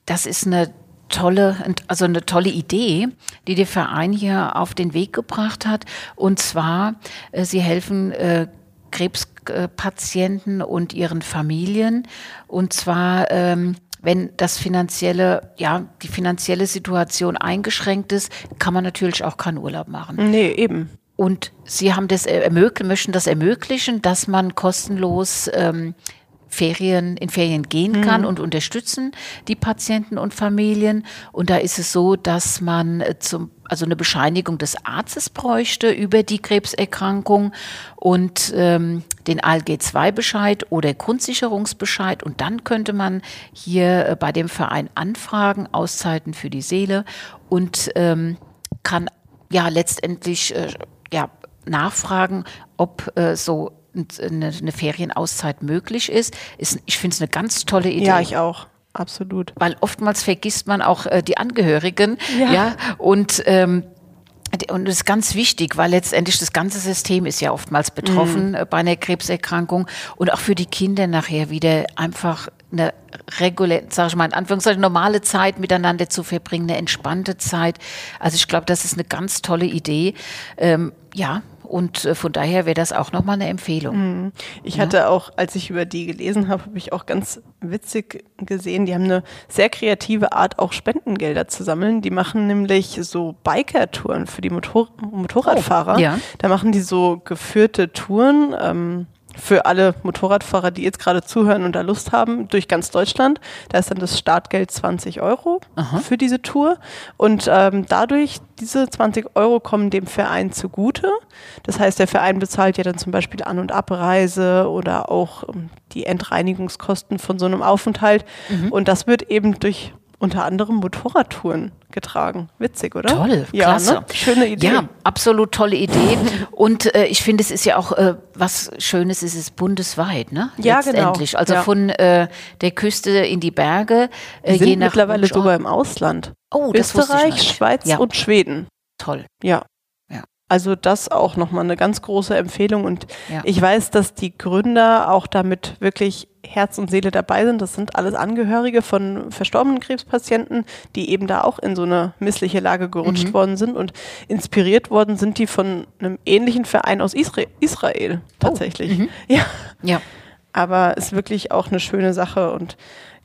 das ist eine tolle, also eine tolle Idee, die der Verein hier auf den Weg gebracht hat. Und zwar, äh, sie helfen äh, Krebspatienten und ihren Familien. Und zwar, ähm, wenn das finanzielle, ja, die finanzielle Situation eingeschränkt ist, kann man natürlich auch keinen Urlaub machen. Nee, eben. Und Sie haben das ermöglichen, möchten das ermöglichen, dass man kostenlos ähm, Ferien, in Ferien gehen kann mhm. und unterstützen die Patienten und Familien. Und da ist es so, dass man äh, zum, also eine Bescheinigung des Arztes bräuchte über die Krebserkrankung und ähm, den ALG-2-Bescheid oder Grundsicherungsbescheid. Und dann könnte man hier äh, bei dem Verein anfragen, Auszeiten für die Seele und ähm, kann ja letztendlich äh, ja, nachfragen, ob äh, so eine, eine Ferienauszeit möglich ist. ist ich finde es eine ganz tolle Idee. Ja, ich auch. Absolut. Weil oftmals vergisst man auch äh, die Angehörigen. Ja. ja und ähm, und das ist ganz wichtig, weil letztendlich das ganze System ist ja oftmals betroffen mhm. bei einer Krebserkrankung und auch für die Kinder nachher wieder einfach eine reguläre, sage ich mal in Anführungszeichen, normale Zeit miteinander zu verbringen, eine entspannte Zeit. Also ich glaube, das ist eine ganz tolle Idee. Ähm, ja, und äh, von daher wäre das auch nochmal eine Empfehlung. Mhm. Ich ja? hatte auch, als ich über die gelesen habe, habe ich auch ganz witzig gesehen, die haben eine sehr kreative Art, auch Spendengelder zu sammeln. Die machen nämlich so Biker-Touren für die Motor Motorradfahrer. Oh, ja. Da machen die so geführte Touren. Ähm, für alle Motorradfahrer, die jetzt gerade zuhören und da Lust haben, durch ganz Deutschland. Da ist dann das Startgeld 20 Euro Aha. für diese Tour. Und ähm, dadurch, diese 20 Euro kommen dem Verein zugute. Das heißt, der Verein bezahlt ja dann zum Beispiel An- und Abreise oder auch ähm, die Entreinigungskosten von so einem Aufenthalt. Mhm. Und das wird eben durch unter anderem Motorradtouren getragen. Witzig, oder? Toll, ja, klasse. Ne? Schöne Idee. Ja, absolut tolle Idee. Und äh, ich finde, es ist ja auch äh, was Schönes, es ist bundesweit, ne? Ja, genau. Letztendlich. genau. Also ja. von äh, der Küste in die Berge. Äh, sind je nach mittlerweile sogar im Ausland. Oh, das Österreich, Schweiz ja. und Schweden. Toll. Ja. Also das auch nochmal eine ganz große Empfehlung. Und ich weiß, dass die Gründer auch damit wirklich Herz und Seele dabei sind. Das sind alles Angehörige von verstorbenen Krebspatienten, die eben da auch in so eine missliche Lage gerutscht mhm. worden sind. Und inspiriert worden sind die von einem ähnlichen Verein aus Isra Israel tatsächlich. Oh. Mhm. Ja. ja. Aber ist wirklich auch eine schöne Sache. Und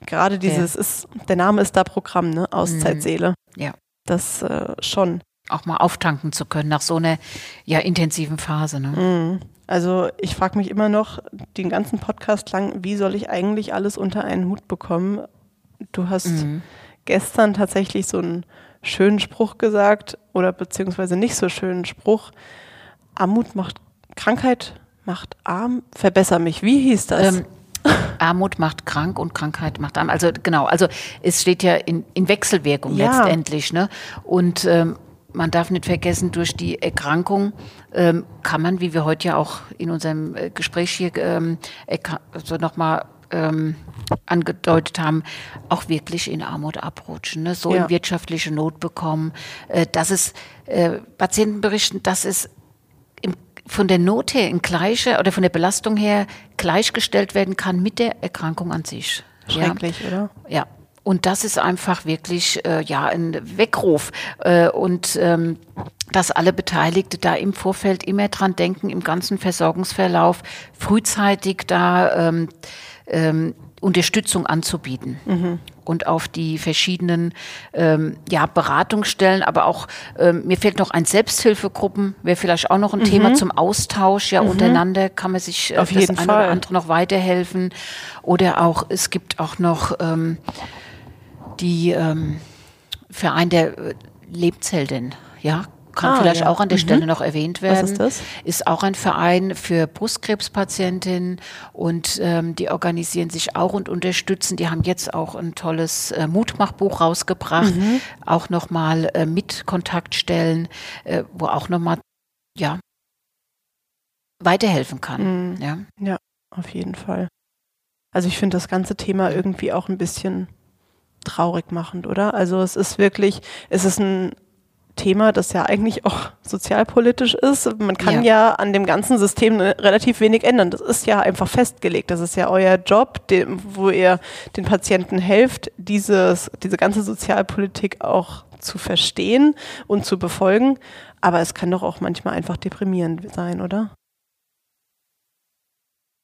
gerade dieses ja. ist, der Name ist da Programm, ne? Auszeitseele. Mhm. Ja. Das äh, schon auch mal auftanken zu können nach so einer ja intensiven Phase. Ne? Also ich frage mich immer noch den ganzen Podcast lang, wie soll ich eigentlich alles unter einen Hut bekommen? Du hast mhm. gestern tatsächlich so einen schönen Spruch gesagt oder beziehungsweise nicht so schönen Spruch. Armut macht Krankheit, macht arm, verbessere mich. Wie hieß das? Ähm, Armut macht krank und Krankheit macht arm. Also genau, also es steht ja in, in Wechselwirkung ja. letztendlich. Ne? Und ähm, man darf nicht vergessen, durch die Erkrankung ähm, kann man, wie wir heute ja auch in unserem äh, Gespräch hier ähm, also nochmal ähm, angedeutet haben, auch wirklich in Armut abrutschen, ne? so ja. in wirtschaftliche Not bekommen, äh, dass es äh, Patienten berichten, dass es im, von der Not her in gleiche oder von der Belastung her gleichgestellt werden kann mit der Erkrankung an sich. Schrecklich, ja. oder? Ja, und das ist einfach wirklich äh, ja ein Weckruf äh, und ähm, dass alle Beteiligte da im Vorfeld immer dran denken, im ganzen Versorgungsverlauf frühzeitig da ähm, ähm, Unterstützung anzubieten. Mhm. Und auf die verschiedenen ähm, ja, Beratungsstellen, aber auch, ähm, mir fehlt noch ein Selbsthilfegruppen, wäre vielleicht auch noch ein mhm. Thema zum Austausch, ja, mhm. untereinander kann man sich äh, auf das jeden eine Fall. oder andere noch weiterhelfen. Oder auch, es gibt auch noch ähm, die ähm, Verein der äh, Lebensheldin, ja, kann ah, vielleicht ja. auch an der mhm. Stelle noch erwähnt werden. Was ist das? Ist auch ein Verein für Brustkrebspatientinnen und ähm, die organisieren sich auch und unterstützen. Die haben jetzt auch ein tolles äh, Mutmachbuch rausgebracht, mhm. auch nochmal äh, mit Kontaktstellen, äh, wo auch nochmal, ja, weiterhelfen kann. Mhm. Ja. ja. auf jeden Fall. Also ich finde das ganze Thema irgendwie auch ein bisschen traurig machend, oder? Also es ist wirklich, es ist ein Thema, das ja eigentlich auch sozialpolitisch ist. Man kann ja, ja an dem ganzen System relativ wenig ändern. Das ist ja einfach festgelegt. Das ist ja euer Job, dem, wo ihr den Patienten helft, dieses, diese ganze Sozialpolitik auch zu verstehen und zu befolgen. Aber es kann doch auch manchmal einfach deprimierend sein, oder?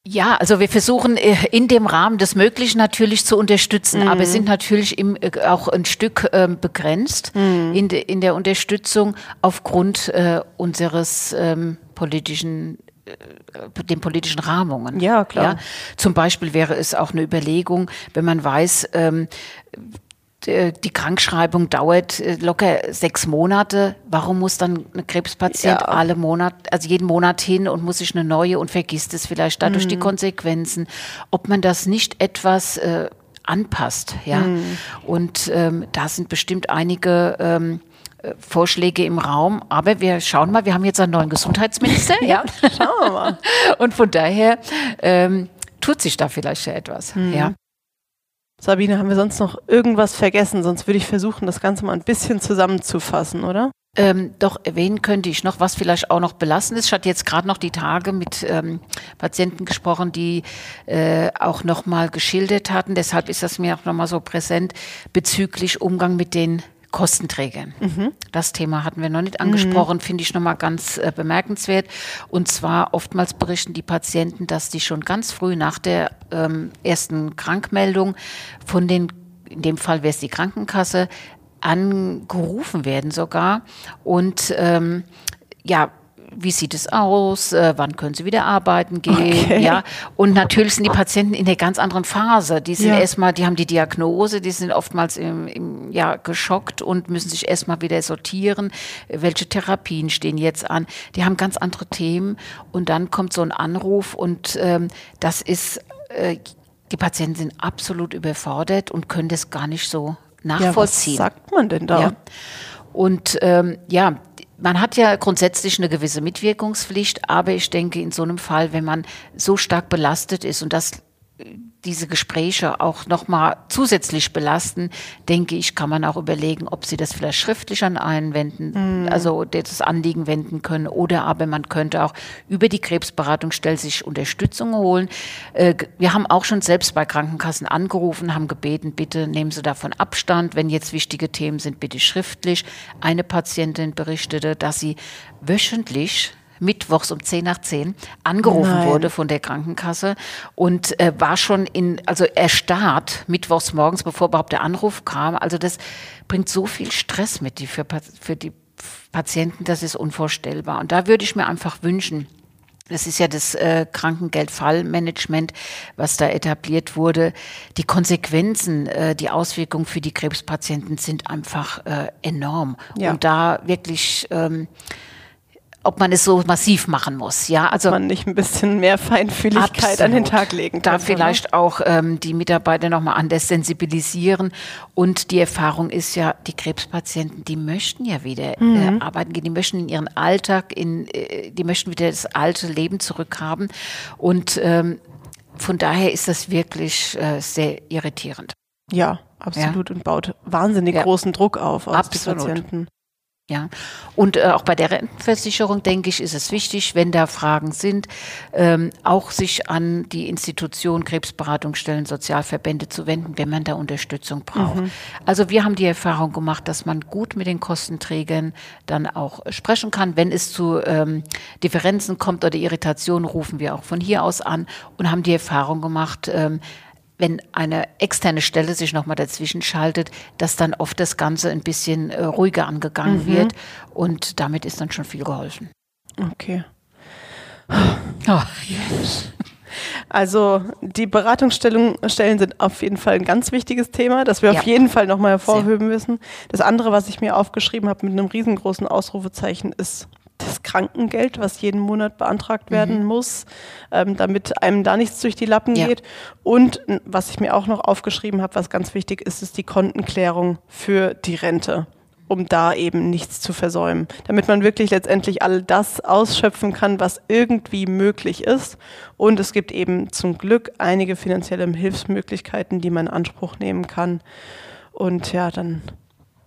Ja, also wir versuchen äh, in dem Rahmen des Möglichen natürlich zu unterstützen, mhm. aber sind natürlich im, äh, auch ein Stück ähm, begrenzt mhm. in, de, in der Unterstützung aufgrund äh, unseres ähm, politischen äh, den politischen Rahmungen. Ja, klar. Ja, zum Beispiel wäre es auch eine Überlegung, wenn man weiß, ähm, äh, die Krankschreibung dauert äh, locker sechs Monate. Warum muss dann ein Krebspatient ja. alle Monat, also jeden Monat hin und muss sich eine neue und vergisst es vielleicht dadurch mhm. die Konsequenzen? Ob man das nicht etwas äh, anpasst, ja? Mhm. Und ähm, da sind bestimmt einige ähm, äh, Vorschläge im Raum. Aber wir schauen mal, wir haben jetzt einen neuen Gesundheitsminister. ja, schauen wir mal. Und von daher ähm, tut sich da vielleicht ja etwas. Mhm. Ja. Sabine, haben wir sonst noch irgendwas vergessen? Sonst würde ich versuchen, das Ganze mal ein bisschen zusammenzufassen, oder? Ähm, doch erwähnen könnte ich noch, was vielleicht auch noch belastend ist. Ich hatte jetzt gerade noch die Tage mit ähm, Patienten gesprochen, die äh, auch noch mal geschildert hatten. Deshalb ist das mir auch noch mal so präsent bezüglich Umgang mit den Kostenträgern. Mhm. Das Thema hatten wir noch nicht angesprochen, mhm. finde ich nochmal ganz äh, bemerkenswert. Und zwar oftmals berichten die Patienten, dass die schon ganz früh nach der ähm, ersten Krankmeldung von den, in dem Fall wäre es die Krankenkasse, angerufen werden sogar und ähm, ja, wie sieht es aus, äh, wann können sie wieder arbeiten gehen, okay. ja. Und natürlich sind die Patienten in einer ganz anderen Phase. Die sind ja. erstmal, die haben die Diagnose, die sind oftmals im, im, ja, geschockt und müssen sich erstmal wieder sortieren, welche Therapien stehen jetzt an. Die haben ganz andere Themen und dann kommt so ein Anruf und ähm, das ist, äh, die Patienten sind absolut überfordert und können das gar nicht so nachvollziehen. Ja, was sagt man denn da? Ja. Und ähm, ja, man hat ja grundsätzlich eine gewisse Mitwirkungspflicht, aber ich denke, in so einem Fall, wenn man so stark belastet ist und das diese Gespräche auch nochmal zusätzlich belasten, denke ich, kann man auch überlegen, ob sie das vielleicht schriftlich an einen wenden, mm. also das Anliegen wenden können oder aber man könnte auch über die Krebsberatungsstelle sich Unterstützung holen. Äh, wir haben auch schon selbst bei Krankenkassen angerufen, haben gebeten, bitte nehmen Sie davon Abstand, wenn jetzt wichtige Themen sind, bitte schriftlich. Eine Patientin berichtete, dass sie wöchentlich mittwochs um 10 nach 10 angerufen Nein. wurde von der Krankenkasse und äh, war schon in, also erstarrt mittwochs morgens, bevor überhaupt der Anruf kam. Also das bringt so viel Stress mit die für, für die Patienten, das ist unvorstellbar. Und da würde ich mir einfach wünschen, das ist ja das äh, Krankengeldfallmanagement, was da etabliert wurde. Die Konsequenzen, äh, die Auswirkungen für die Krebspatienten sind einfach äh, enorm. Ja. Und da wirklich ähm, ob man es so massiv machen muss. Ja, also ob man nicht ein bisschen mehr Feinfühligkeit absolut. an den Tag legen kann. Da vielleicht ne? auch ähm, die Mitarbeiter nochmal anders sensibilisieren. Und die Erfahrung ist ja, die Krebspatienten, die möchten ja wieder äh, mhm. äh, arbeiten gehen, die möchten in ihren Alltag, in, äh, die möchten wieder das alte Leben zurückhaben. Und ähm, von daher ist das wirklich äh, sehr irritierend. Ja, absolut ja. und baut wahnsinnig ja. großen Druck auf auf die Patienten. Ja, und äh, auch bei der Rentenversicherung, denke ich, ist es wichtig, wenn da Fragen sind, ähm, auch sich an die Institution Krebsberatungsstellen, Sozialverbände zu wenden, wenn man da Unterstützung braucht. Mhm. Also wir haben die Erfahrung gemacht, dass man gut mit den Kostenträgern dann auch sprechen kann. Wenn es zu ähm, Differenzen kommt oder Irritationen, rufen wir auch von hier aus an und haben die Erfahrung gemacht, ähm, wenn eine externe Stelle sich nochmal dazwischen schaltet, dass dann oft das Ganze ein bisschen äh, ruhiger angegangen mhm. wird und damit ist dann schon viel geholfen. Okay. Oh, yes. Also die Beratungsstellen sind auf jeden Fall ein ganz wichtiges Thema, das wir ja. auf jeden Fall nochmal hervorheben müssen. Das andere, was ich mir aufgeschrieben habe mit einem riesengroßen Ausrufezeichen, ist das Krankengeld, was jeden Monat beantragt werden mhm. muss, ähm, damit einem da nichts durch die Lappen ja. geht. Und was ich mir auch noch aufgeschrieben habe, was ganz wichtig ist, ist die Kontenklärung für die Rente. um da eben nichts zu versäumen. Damit man wirklich letztendlich all das ausschöpfen kann, was irgendwie möglich ist. Und es gibt eben zum Glück einige finanzielle Hilfsmöglichkeiten, die man in Anspruch nehmen kann. Und ja, dann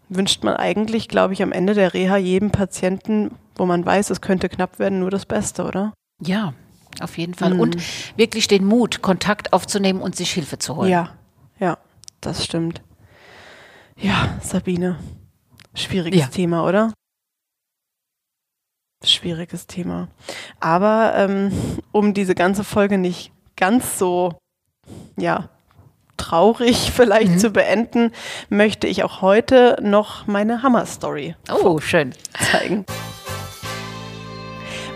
wünscht man eigentlich, glaube ich, am Ende der Reha jedem Patienten, wo man weiß, es könnte knapp werden, nur das Beste, oder? Ja, auf jeden Fall. Mhm. Und wirklich den Mut, Kontakt aufzunehmen und sich Hilfe zu holen. Ja, ja, das stimmt. Ja, Sabine. Schwieriges ja. Thema, oder? Schwieriges Thema. Aber ähm, um diese ganze Folge nicht ganz so, ja, traurig vielleicht mhm. zu beenden, möchte ich auch heute noch meine Hammer-Story oh, schön. zeigen.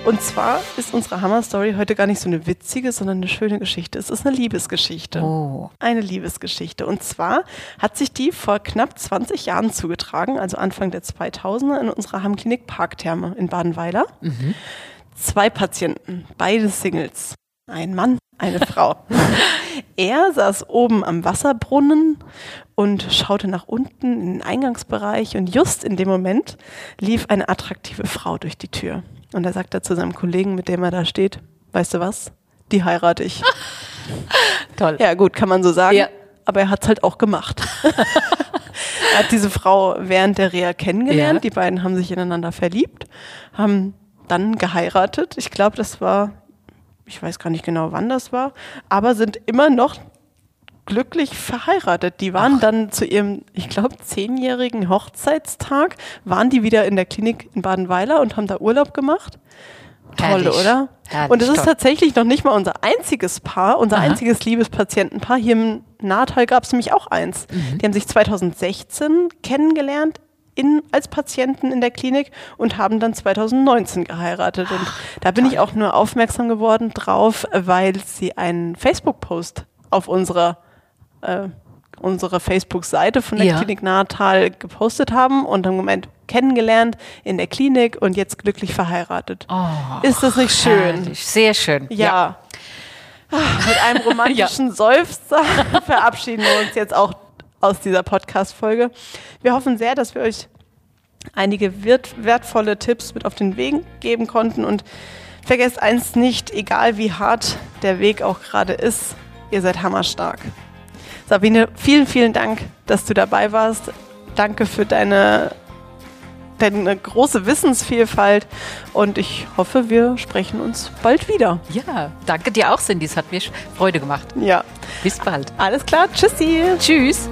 Und zwar ist unsere Hammer-Story heute gar nicht so eine witzige, sondern eine schöne Geschichte. Es ist eine Liebesgeschichte. Oh. Eine Liebesgeschichte. Und zwar hat sich die vor knapp 20 Jahren zugetragen, also Anfang der 2000er, in unserer Hammklinik Parktherme in Badenweiler. Mhm. Zwei Patienten, beide Singles. Ein Mann, eine Frau. er saß oben am Wasserbrunnen und schaute nach unten in den Eingangsbereich und just in dem Moment lief eine attraktive Frau durch die Tür. Und er zu seinem Kollegen, mit dem er da steht, weißt du was? Die heirate ich. Toll. Ja, gut, kann man so sagen. Ja. Aber er hat es halt auch gemacht. er hat diese Frau während der Reha kennengelernt. Ja. Die beiden haben sich ineinander verliebt, haben dann geheiratet. Ich glaube, das war, ich weiß gar nicht genau, wann das war, aber sind immer noch glücklich verheiratet. Die waren Ach. dann zu ihrem, ich glaube, zehnjährigen Hochzeitstag, waren die wieder in der Klinik in Badenweiler und haben da Urlaub gemacht. Toll, Herrlich. oder? Herrlich, und es ist tatsächlich noch nicht mal unser einziges Paar, unser Aha. einziges Liebespatientenpaar. Hier im Nahtal gab es nämlich auch eins. Mhm. Die haben sich 2016 kennengelernt in, als Patienten in der Klinik und haben dann 2019 geheiratet. Und da bin ich auch nur aufmerksam geworden drauf, weil sie einen Facebook-Post auf unserer äh, unsere Facebook-Seite von der ja. Klinik Nahetal gepostet haben und dann Moment kennengelernt in der Klinik und jetzt glücklich verheiratet. Oh, Ist das nicht schön? Herrlich. Sehr schön. Ja. ja. Ah, mit einem romantischen ja. Seufzer verabschieden wir uns jetzt auch aus dieser Podcast-Folge. Wir hoffen sehr, dass wir euch einige wertvolle Tipps mit auf den Weg geben konnten und vergesst eins nicht, egal wie hart der Weg auch gerade ist, ihr seid hammerstark. Sabine, vielen, vielen Dank, dass du dabei warst. Danke für deine, deine große Wissensvielfalt und ich hoffe, wir sprechen uns bald wieder. Ja, danke dir auch, Cindy. Es hat mir Freude gemacht. Ja. Bis bald. Alles klar. Tschüssi. Tschüss.